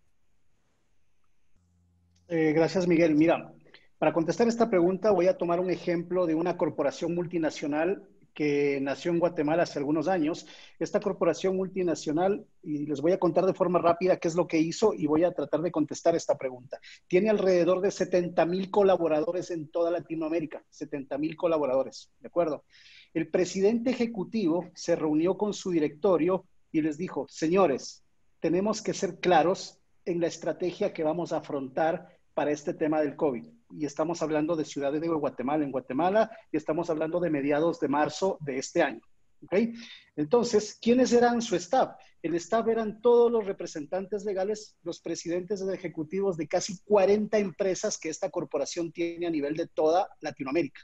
Eh, gracias, Miguel. Mira, para contestar esta pregunta voy a tomar un ejemplo de una corporación multinacional que nació en Guatemala hace algunos años. Esta corporación multinacional, y les voy a contar de forma rápida qué es lo que hizo y voy a tratar de contestar esta pregunta. Tiene alrededor de 70 mil colaboradores en toda Latinoamérica, 70 mil colaboradores, ¿de acuerdo? El presidente ejecutivo se reunió con su directorio y les dijo, señores, tenemos que ser claros en la estrategia que vamos a afrontar para este tema del COVID y estamos hablando de ciudades de Guatemala, en Guatemala, y estamos hablando de mediados de marzo de este año. ¿okay? Entonces, ¿quiénes eran su staff? El staff eran todos los representantes legales, los presidentes ejecutivos de casi 40 empresas que esta corporación tiene a nivel de toda Latinoamérica.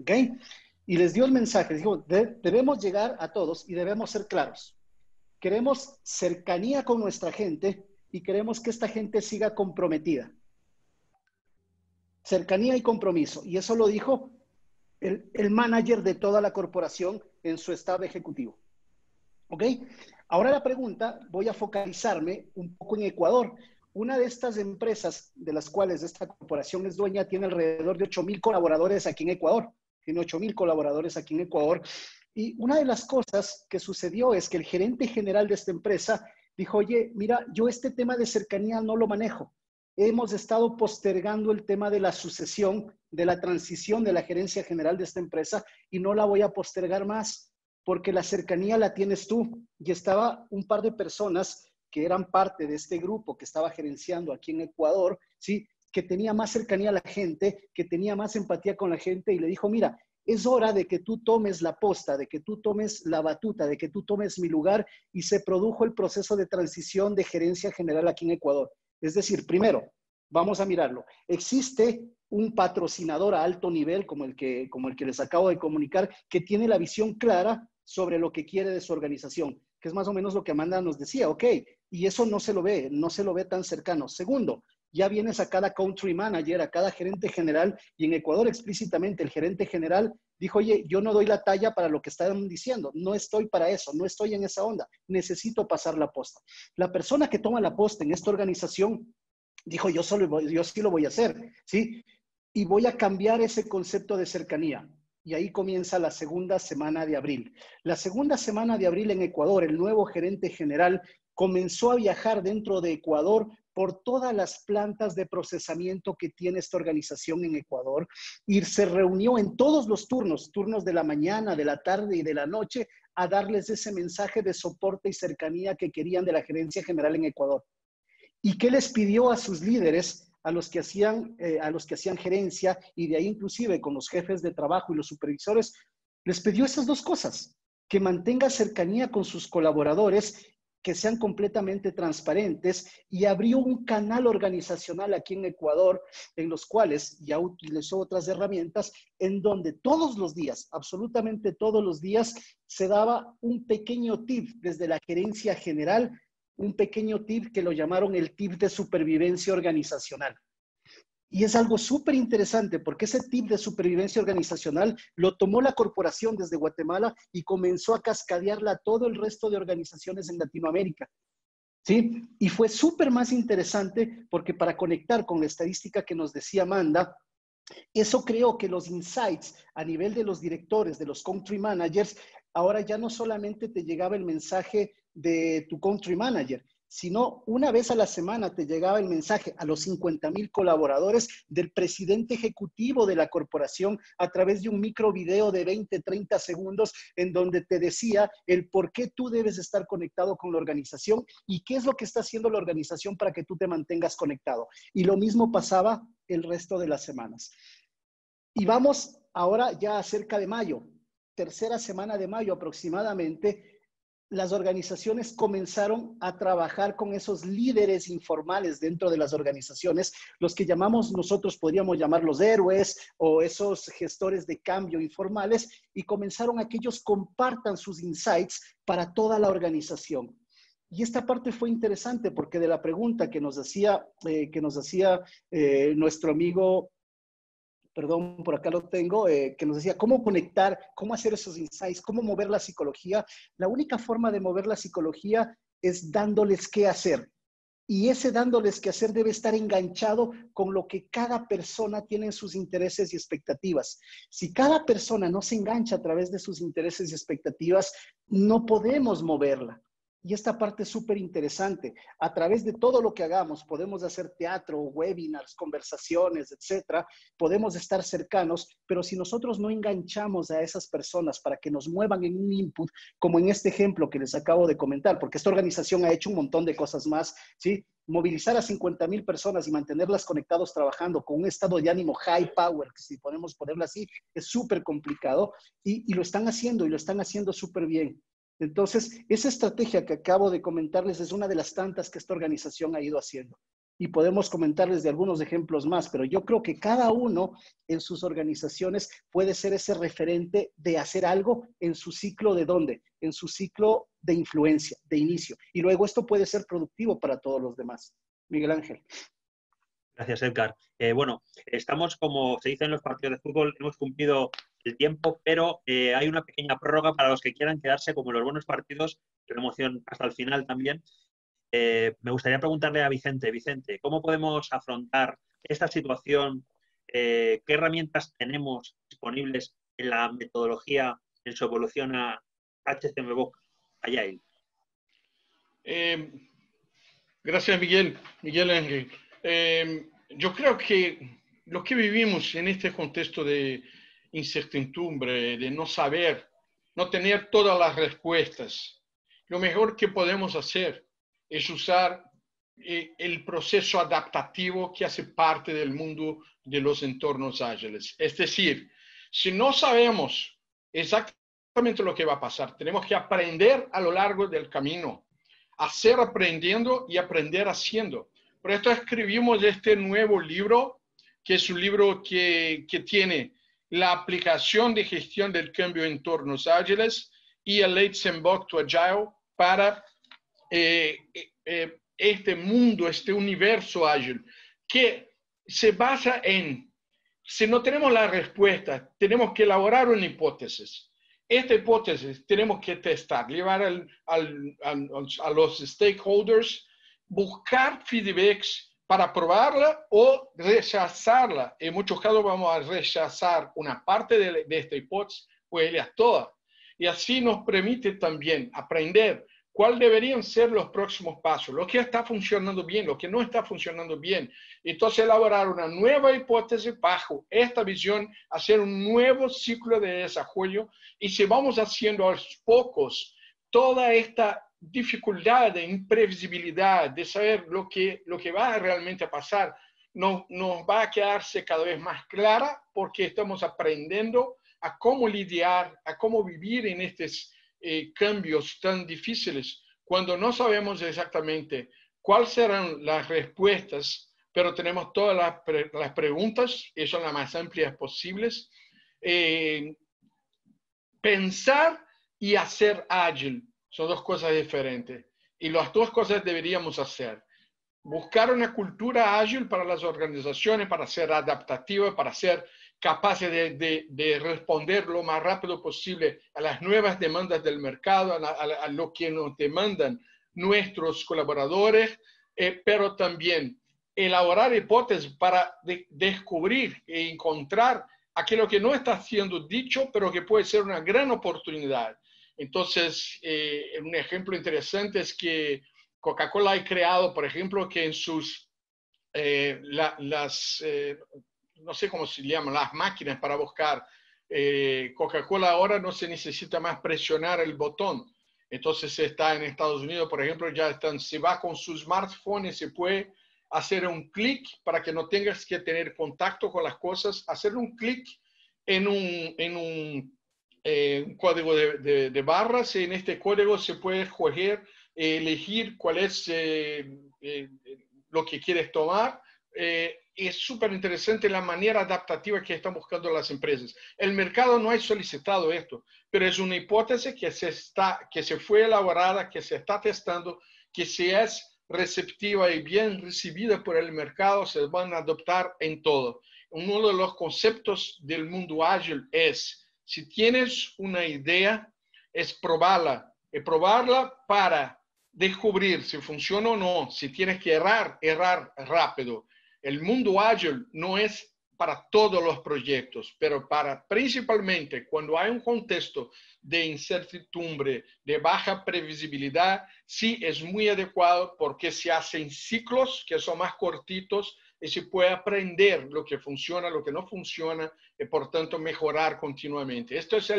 ¿okay? y les dio el mensaje, dijo, debemos llegar a todos y debemos ser claros. Queremos cercanía con nuestra gente y queremos que esta gente siga comprometida. Cercanía y compromiso. Y eso lo dijo el, el manager de toda la corporación en su estado ejecutivo. ¿Ok? Ahora la pregunta, voy a focalizarme un poco en Ecuador. Una de estas empresas de las cuales esta corporación es dueña tiene alrededor de 8 mil colaboradores aquí en Ecuador. Tiene 8 mil colaboradores aquí en Ecuador. Y una de las cosas que sucedió es que el gerente general de esta empresa dijo, oye, mira, yo este tema de cercanía no lo manejo. Hemos estado postergando el tema de la sucesión, de la transición de la gerencia general de esta empresa y no la voy a postergar más porque la cercanía la tienes tú. Y estaba un par de personas que eran parte de este grupo que estaba gerenciando aquí en Ecuador, ¿sí? que tenía más cercanía a la gente, que tenía más empatía con la gente y le dijo, mira, es hora de que tú tomes la posta, de que tú tomes la batuta, de que tú tomes mi lugar y se produjo el proceso de transición de gerencia general aquí en Ecuador. Es decir, primero, vamos a mirarlo. Existe un patrocinador a alto nivel como el que, como el que les acabo de comunicar, que tiene la visión clara sobre lo que quiere de su organización, que es más o menos lo que Amanda nos decía, ok, y eso no se lo ve, no se lo ve tan cercano. Segundo, ya vienes a cada country manager, a cada gerente general, y en Ecuador explícitamente el gerente general dijo, oye, yo no doy la talla para lo que están diciendo, no estoy para eso, no estoy en esa onda, necesito pasar la posta. La persona que toma la posta en esta organización dijo, yo, solo, yo sí lo voy a hacer, ¿sí? Y voy a cambiar ese concepto de cercanía y ahí comienza la segunda semana de abril. La segunda semana de abril en Ecuador, el nuevo gerente general comenzó a viajar dentro de Ecuador por todas las plantas de procesamiento que tiene esta organización en Ecuador y se reunió en todos los turnos, turnos de la mañana, de la tarde y de la noche, a darles ese mensaje de soporte y cercanía que querían de la gerencia general en Ecuador. ¿Y qué les pidió a sus líderes? a los que hacían, eh, a los que hacían gerencia y de ahí inclusive con los jefes de trabajo y los supervisores, les pidió esas dos cosas, que mantenga cercanía con sus colaboradores, que sean completamente transparentes y abrió un canal organizacional aquí en Ecuador en los cuales ya utilizó otras herramientas en donde todos los días, absolutamente todos los días, se daba un pequeño tip desde la gerencia general un pequeño tip que lo llamaron el tip de supervivencia organizacional. Y es algo súper interesante porque ese tip de supervivencia organizacional lo tomó la corporación desde Guatemala y comenzó a cascadearla a todo el resto de organizaciones en Latinoamérica. ¿Sí? Y fue súper más interesante porque para conectar con la estadística que nos decía Amanda, eso creó que los insights a nivel de los directores, de los country managers, ahora ya no solamente te llegaba el mensaje de tu country manager, sino una vez a la semana te llegaba el mensaje a los 50 mil colaboradores del presidente ejecutivo de la corporación a través de un micro video de 20, 30 segundos en donde te decía el por qué tú debes estar conectado con la organización y qué es lo que está haciendo la organización para que tú te mantengas conectado. Y lo mismo pasaba el resto de las semanas. Y vamos ahora ya cerca de mayo, tercera semana de mayo aproximadamente, las organizaciones comenzaron a trabajar con esos líderes informales dentro de las organizaciones, los que llamamos nosotros, podríamos llamarlos héroes o esos gestores de cambio informales, y comenzaron a que ellos compartan sus insights para toda la organización. Y esta parte fue interesante porque de la pregunta que nos hacía, eh, que nos hacía eh, nuestro amigo perdón, por acá lo tengo, eh, que nos decía cómo conectar, cómo hacer esos insights, cómo mover la psicología. La única forma de mover la psicología es dándoles qué hacer. Y ese dándoles qué hacer debe estar enganchado con lo que cada persona tiene en sus intereses y expectativas. Si cada persona no se engancha a través de sus intereses y expectativas, no podemos moverla. Y esta parte es súper interesante. A través de todo lo que hagamos, podemos hacer teatro, webinars, conversaciones, etcétera. Podemos estar cercanos, pero si nosotros no enganchamos a esas personas para que nos muevan en un input, como en este ejemplo que les acabo de comentar, porque esta organización ha hecho un montón de cosas más, ¿sí? Movilizar a 50 mil personas y mantenerlas conectados trabajando con un estado de ánimo high power, si podemos ponerlo así, es súper complicado y, y lo están haciendo y lo están haciendo súper bien. Entonces, esa estrategia que acabo de comentarles es una de las tantas que esta organización ha ido haciendo. y podemos comentarles de algunos ejemplos más, pero yo creo que cada uno en sus organizaciones puede ser ese referente de hacer algo en su ciclo de dónde, en su ciclo de influencia, de inicio. Y luego esto puede ser productivo para todos los demás. Miguel Ángel. Gracias, Edgar. Eh, bueno, estamos, como se dice en los partidos de fútbol, hemos cumplido el tiempo, pero eh, hay una pequeña prórroga para los que quieran quedarse como los buenos partidos, emoción hasta el final también. Eh, me gustaría preguntarle a Vicente, Vicente, ¿cómo podemos afrontar esta situación? ¿Qué herramientas tenemos disponibles en la metodología, en su evolución a HCMBOK Agile? gracias, Miguel. Miguel Ángel. Eh, yo creo que lo que vivimos en este contexto de incertidumbre, de no saber, no tener todas las respuestas, lo mejor que podemos hacer es usar eh, el proceso adaptativo que hace parte del mundo de los entornos ágiles. Es decir, si no sabemos exactamente lo que va a pasar, tenemos que aprender a lo largo del camino, hacer aprendiendo y aprender haciendo. Por esto escribimos este nuevo libro, que es un libro que, que tiene la aplicación de gestión del cambio en entornos ágiles y el Leitzenbock to Agile para eh, eh, este mundo, este universo ágil, que se basa en, si no tenemos la respuesta, tenemos que elaborar una hipótesis. Esta hipótesis tenemos que testar, llevar al, a los stakeholders buscar feedbacks para probarla o rechazarla. En muchos casos vamos a rechazar una parte de, esta hipótesis o ellas todas. Y así nos permite también aprender cuáles deberían ser los próximos pasos, lo que está funcionando bien, lo que no está funcionando bien. Entonces, elaborar una nueva hipótesis bajo esta visión, hacer un nuevo ciclo de desarrollo y si vamos haciendo a los pocos toda esta dificultad de imprevisibilidad, de saber lo que, lo que va realmente a pasar, nos, nos va a quedarse cada vez más clara porque estamos aprendiendo a cómo lidiar, a cómo vivir en estos eh, cambios tan difíciles cuando no sabemos exactamente cuáles serán las respuestas, pero tenemos todas las, las preguntas y son las más amplias posibles. Eh, pensar y hacer ágil son dos cosas diferentes. Y las dos cosas deberíamos hacer. Buscar una cultura ágil para las organizaciones, para ser adaptativa, para ser capaces de, de, responder lo más rápido posible a las nuevas demandas del mercado, a, lo que nos demandan nuestros colaboradores, eh, pero también elaborar hipótesis para descubrir e encontrar aquello que no está siendo dicho, pero que puede ser una gran oportunidad. Entonces, eh, un ejemplo interesante es que Coca-Cola ha creado, por ejemplo, que en sus, eh, las, eh, no sé cómo se llaman, las máquinas para buscar Coca-Cola ahora no se necesita más presionar el botón. Entonces está en Estados Unidos, por ejemplo, ya están, se va con su smartphone y se puede hacer un clic para que no tengas que tener contacto con las cosas, hacer un clic en un, en un eh, un código de, de, barras y en este código se puede escoger, eh, elegir cuál es eh, lo que quieres tomar. es súper interesante la manera adaptativa que están buscando las empresas. El mercado no ha solicitado esto, pero es una hipótesis que se, está, que se fue elaborada, que se está testando, que si es receptiva y bien recibida por el mercado, se van a adoptar en todo. Uno de los conceptos del mundo ágil es si tienes una idea, es probarla. Es probarla para descubrir si funciona o no. Si tienes que errar, errar rápido. El mundo ágil no es para todos los proyectos, pero para principalmente cuando hay un contexto de incertidumbre, de baja previsibilidad, sí es muy adecuado porque se hacen ciclos que son más cortitos y se puede aprender lo que funciona, lo que no funciona y por tanto mejorar continuamente. Esto es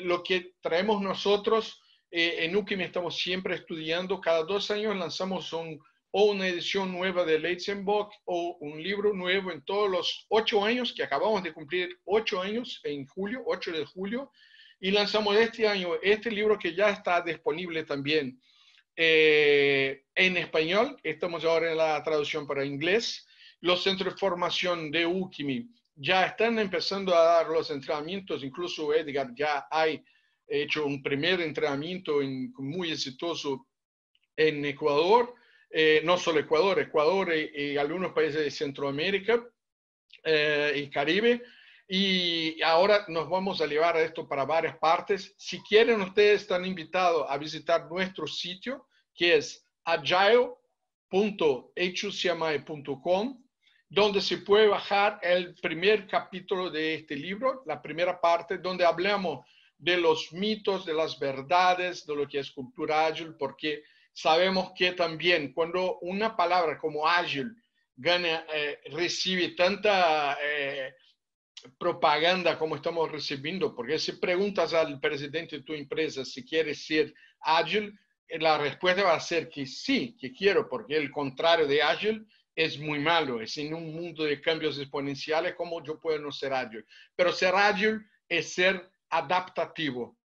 lo que traemos nosotros. Eh, en UKIM estamos siempre estudiando, cada dos años lanzamos un, o una edición nueva de Leitzenbock o un libro nuevo en todos los ocho años, que acabamos de cumplir ocho años en julio, 8 de julio, y lanzamos este año este libro que ya está disponible también eh, en español, estamos ahora en la traducción para inglés. Los centros de formación de UKIMI ya están empezando a dar los entrenamientos, incluso Edgar ya ha hecho un primer entrenamiento muy exitoso en Ecuador, eh, no solo Ecuador, Ecuador y, algunos países de Centroamérica eh, y Caribe. Y ahora nos vamos a llevar a esto para varias partes. Si quieren, ustedes están invitados a visitar nuestro sitio, que es agile.hechusiamai.com, donde se puede bajar el primer capítulo de este libro, la primera parte, donde hablamos de los mitos, de las verdades, de lo que es cultura ágil, porque sabemos que también cuando una palabra como ágil gana, eh, recibe tanta eh, propaganda como estamos recibiendo, porque si preguntas al presidente de tu empresa si quiere ser ágil, la respuesta va a ser que sí, que quiero, porque el contrario de ágil es muy malo. Es en un mundo de cambios exponenciales como yo puedo no ser ágil. Pero ser ágil es ser adaptativo.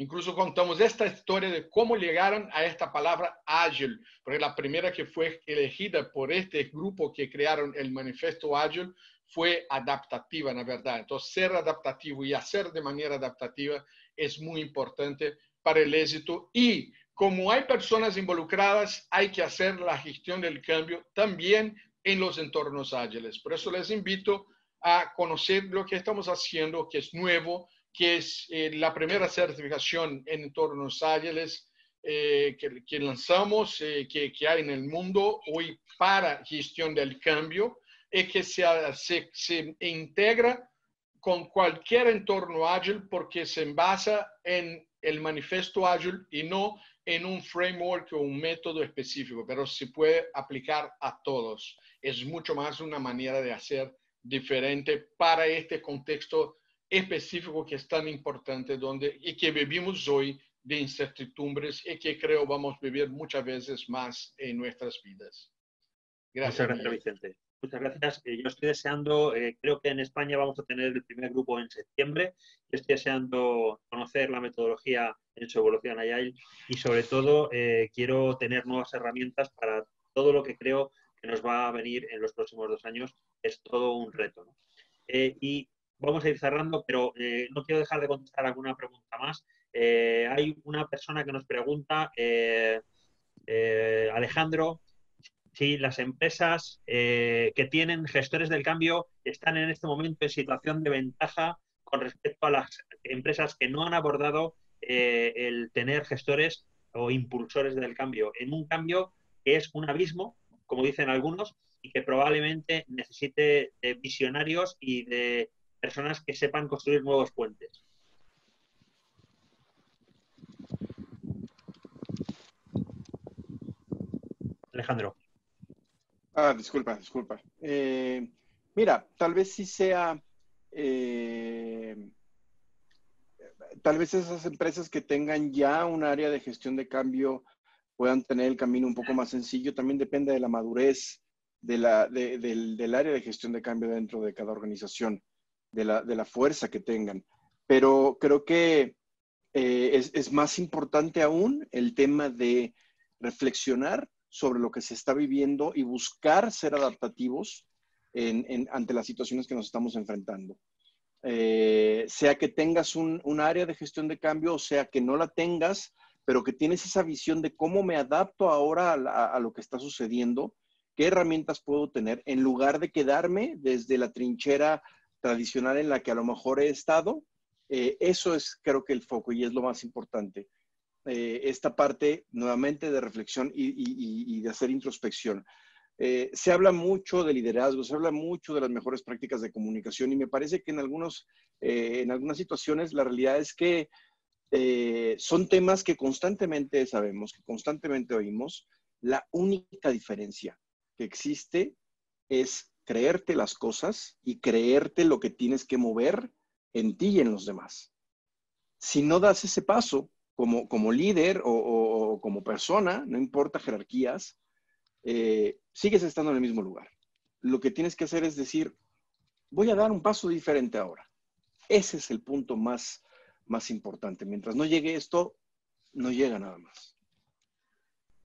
Incluso contamos esta historia de cómo llegaron a esta palabra ágil, porque la primera que fue elegida por este grupo que crearon el manifiesto ágil fue adaptativa, la verdad. Entonces, ser adaptativo y hacer de manera adaptativa es muy importante para el éxito y como hay personas involucradas, hay que hacer la gestión del cambio también en los entornos ágiles. Por eso les invito a conocer lo que estamos haciendo, que es nuevo, que es eh, la primera certificación en entornos ágiles eh, que, lanzamos, eh, que, que, hay en el mundo hoy para gestión del cambio, y que se, se, se integra con cualquier entorno ágil porque se basa en el manifiesto ágil y no en un framework o un método específico, pero se puede aplicar a todos. Es mucho más una manera de hacer diferente para este contexto específico que es tan importante donde, y que vivimos hoy de incertidumbres y que creo vamos a vivir muchas veces más en nuestras vidas. Gracias, gracias Vicente. Muchas gracias. Eh, yo estoy deseando, eh, creo que en España vamos a tener el primer grupo en septiembre. Yo estoy deseando conocer la metodología en su evolución Agile y sobre todo eh, quiero tener nuevas herramientas para todo lo que creo que nos va a venir en los próximos dos años. Es todo un reto. y vamos a ir cerrando, pero no quiero dejar de contestar alguna pregunta más. hay una persona que nos pregunta, Alejandro, si las empresas eh, que tienen gestores del cambio están en este momento en situación de ventaja con respecto a las empresas que no han abordado eh, el tener gestores o impulsores del cambio, en un cambio que es un abismo, como dicen algunos, y que probablemente necesite de visionarios y de personas que sepan construir nuevos puentes. Alejandro. Ah, disculpa, disculpa. Eh, mira, tal vez sí sea, eh, tal vez esas empresas que tengan ya un área de gestión de cambio puedan tener el camino un poco más sencillo. También depende de la madurez de la, del, área de gestión de cambio dentro de cada organización, de la, fuerza que tengan. Pero creo que eh, es más importante aún el tema de reflexionar sobre lo que se está viviendo y buscar ser adaptativos ante las situaciones que nos estamos enfrentando. Eh, sea que tengas un, área de gestión de cambio o sea que no la tengas, pero que tienes esa visión de cómo me adapto ahora a, lo que está sucediendo, qué herramientas puedo tener, en lugar de quedarme desde la trinchera tradicional en la que a lo mejor he estado. Eh, eso es creo que el foco y es lo más importante. Eh, esta parte nuevamente de reflexión y, de hacer introspección. Eh, se habla mucho de liderazgo, se habla mucho de las mejores prácticas de comunicación y me parece que en, algunos, eh, en algunas situaciones la realidad es que son temas que constantemente sabemos, que constantemente oímos. La única diferencia que existe es creerte las cosas y creerte lo que tienes que mover en ti y en los demás. Si no das ese paso, como, líder o, como persona, no importa jerarquías, eh, sigues estando en el mismo lugar. Lo que tienes que hacer es decir, voy a dar un paso diferente ahora. Ese es el punto más, más importante. Mientras no llegue esto, no llega nada más.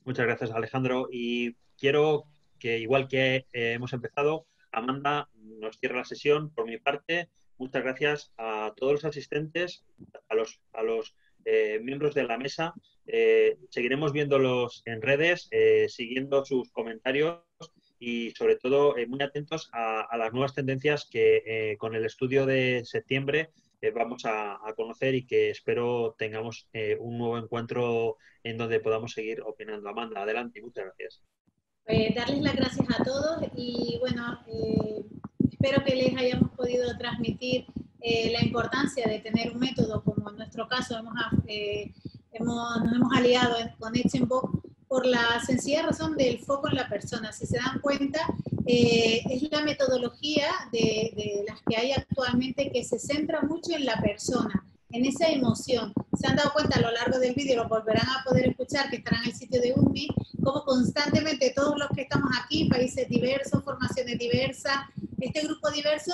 Muchas gracias, Alejandro. Y quiero que, igual que eh, hemos empezado, Amanda nos cierra la sesión. Por mi parte, muchas gracias a todos los asistentes, a los, a los eh, miembros de la mesa. Eh, seguiremos viéndolos en redes, siguiendo sus comentarios y sobre todo muy atentos a, las nuevas tendencias que con el estudio de septiembre vamos a, conocer y que espero tengamos un nuevo encuentro en donde podamos seguir opinando. Amanda, adelante muchas gracias. Eh, darles las gracias a todos y bueno, eh, espero que les hayamos podido transmitir eh, la importancia de tener un método como en nuestro caso hemos, hemos nos hemos aliado con Echenbox por la sencilla razón del foco en la persona. Si se dan cuenta, es la metodología de, de las que hay actualmente que se centra mucho en la persona en esa emoción. Se han dado cuenta a lo largo del vídeo, lo volverán a poder escuchar, que estarán en el sitio de UNMI, como constantemente todos los que estamos aquí, países diversos, formaciones diversas, este grupo diverso,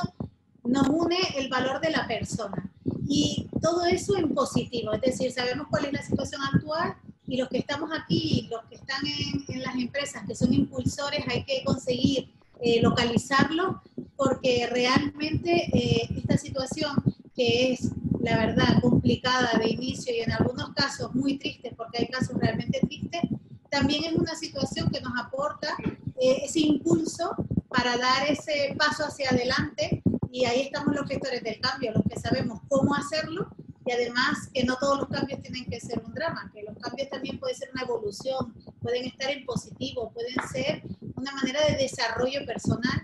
nos une el valor de la persona. Y todo eso en positivo, es decir, sabemos cuál es la situación actual y los que estamos aquí, los que están en, las empresas, que son impulsores, hay que conseguir eh, localizarlo porque realmente eh, esta situación que es la verdad, complicada de inicio y en algunos casos muy triste, porque hay casos realmente tristes, también es una situación que nos aporta eh, ese impulso para dar ese paso hacia adelante y ahí estamos los gestores del cambio, los que sabemos cómo hacerlo y además que no todos los cambios tienen que ser un drama, que los cambios también pueden ser una evolución, pueden estar en positivo, pueden ser una manera de desarrollo personal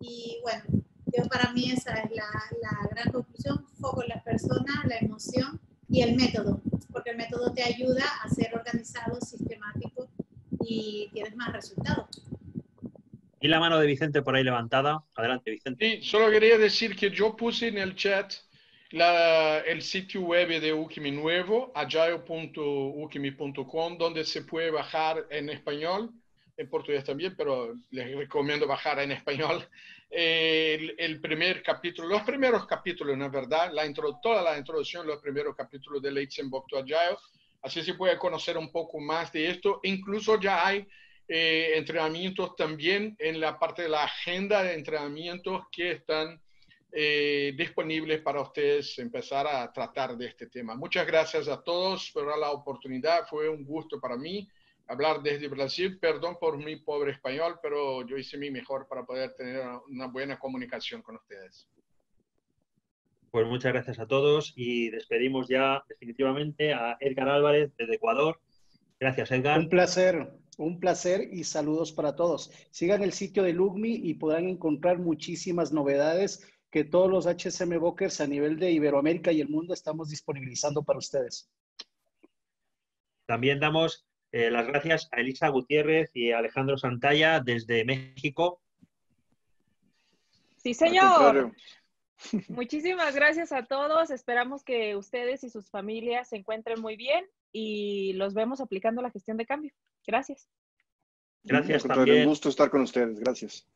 y bueno, para mí esa es la, gran conclusión, foco en la persona, la emoción y el método, porque el método te ayuda a ser organizado, sistemático y tienes más resultados. Y la mano de Vicente por ahí levantada. Adelante, Vicente. Sí, solo quería decir que yo puse en el chat la, el sitio web de Ukimi nuevo, agile.ukimi.com, donde se puede bajar en español, en portugués también, pero les recomiendo bajar en español el, primer capítulo, los primeros capítulos, ¿no es verdad? La intro, toda la introducción, los primeros capítulos de Leitzenbock to Agile. Así se puede conocer un poco más de esto. Incluso ya hay eh, entrenamientos también en la parte de la agenda de entrenamientos que están eh, disponibles para ustedes empezar a tratar de este tema. Muchas gracias a todos por la oportunidad. Fue un gusto para mí hablar desde Brasil. Perdón por mi pobre español, pero yo hice mi mejor para poder tener una buena comunicación con ustedes. Pues muchas gracias a todos y despedimos ya definitivamente a Edgar Álvarez desde Ecuador. Gracias, Edgar. Un placer, un placer y saludos para todos. Sigan el sitio de Lugmi y podrán encontrar muchísimas novedades que todos los HSM Bookers a nivel de Iberoamérica y el mundo estamos disponibilizando para ustedes. También damos eh, las gracias a Elisa Gutiérrez y a Alejandro Santalla desde México. Sí, señor. Muchísimas gracias a todos. Esperamos que ustedes y sus familias se encuentren muy bien y los vemos aplicando la gestión de cambio. Gracias. Gracias también. Un gusto estar con ustedes. Gracias.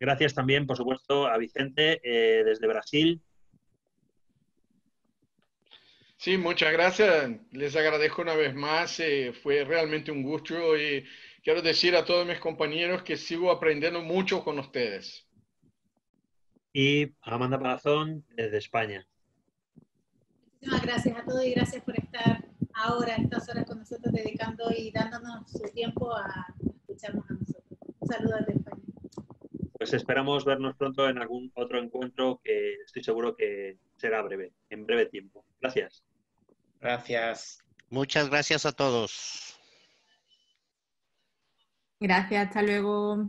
Gracias también, por supuesto, a Vicente eh, desde Brasil Sí, muchas gracias. Les agradezco una vez más. Eh, fue realmente un gusto y quiero decir a todos mis compañeros que sigo aprendiendo mucho con ustedes. Y Amanda Palazón desde España. Muchísimas gracias a todos y gracias por estar ahora, estas horas con nosotros, dedicando y dándonos su tiempo a escucharnos a nosotros. Un saludo desde España. Pues esperamos vernos pronto en algún otro encuentro que estoy seguro que será breve, en breve tiempo. Gracias. Gracias. Muchas gracias a todos. Gracias, hasta luego.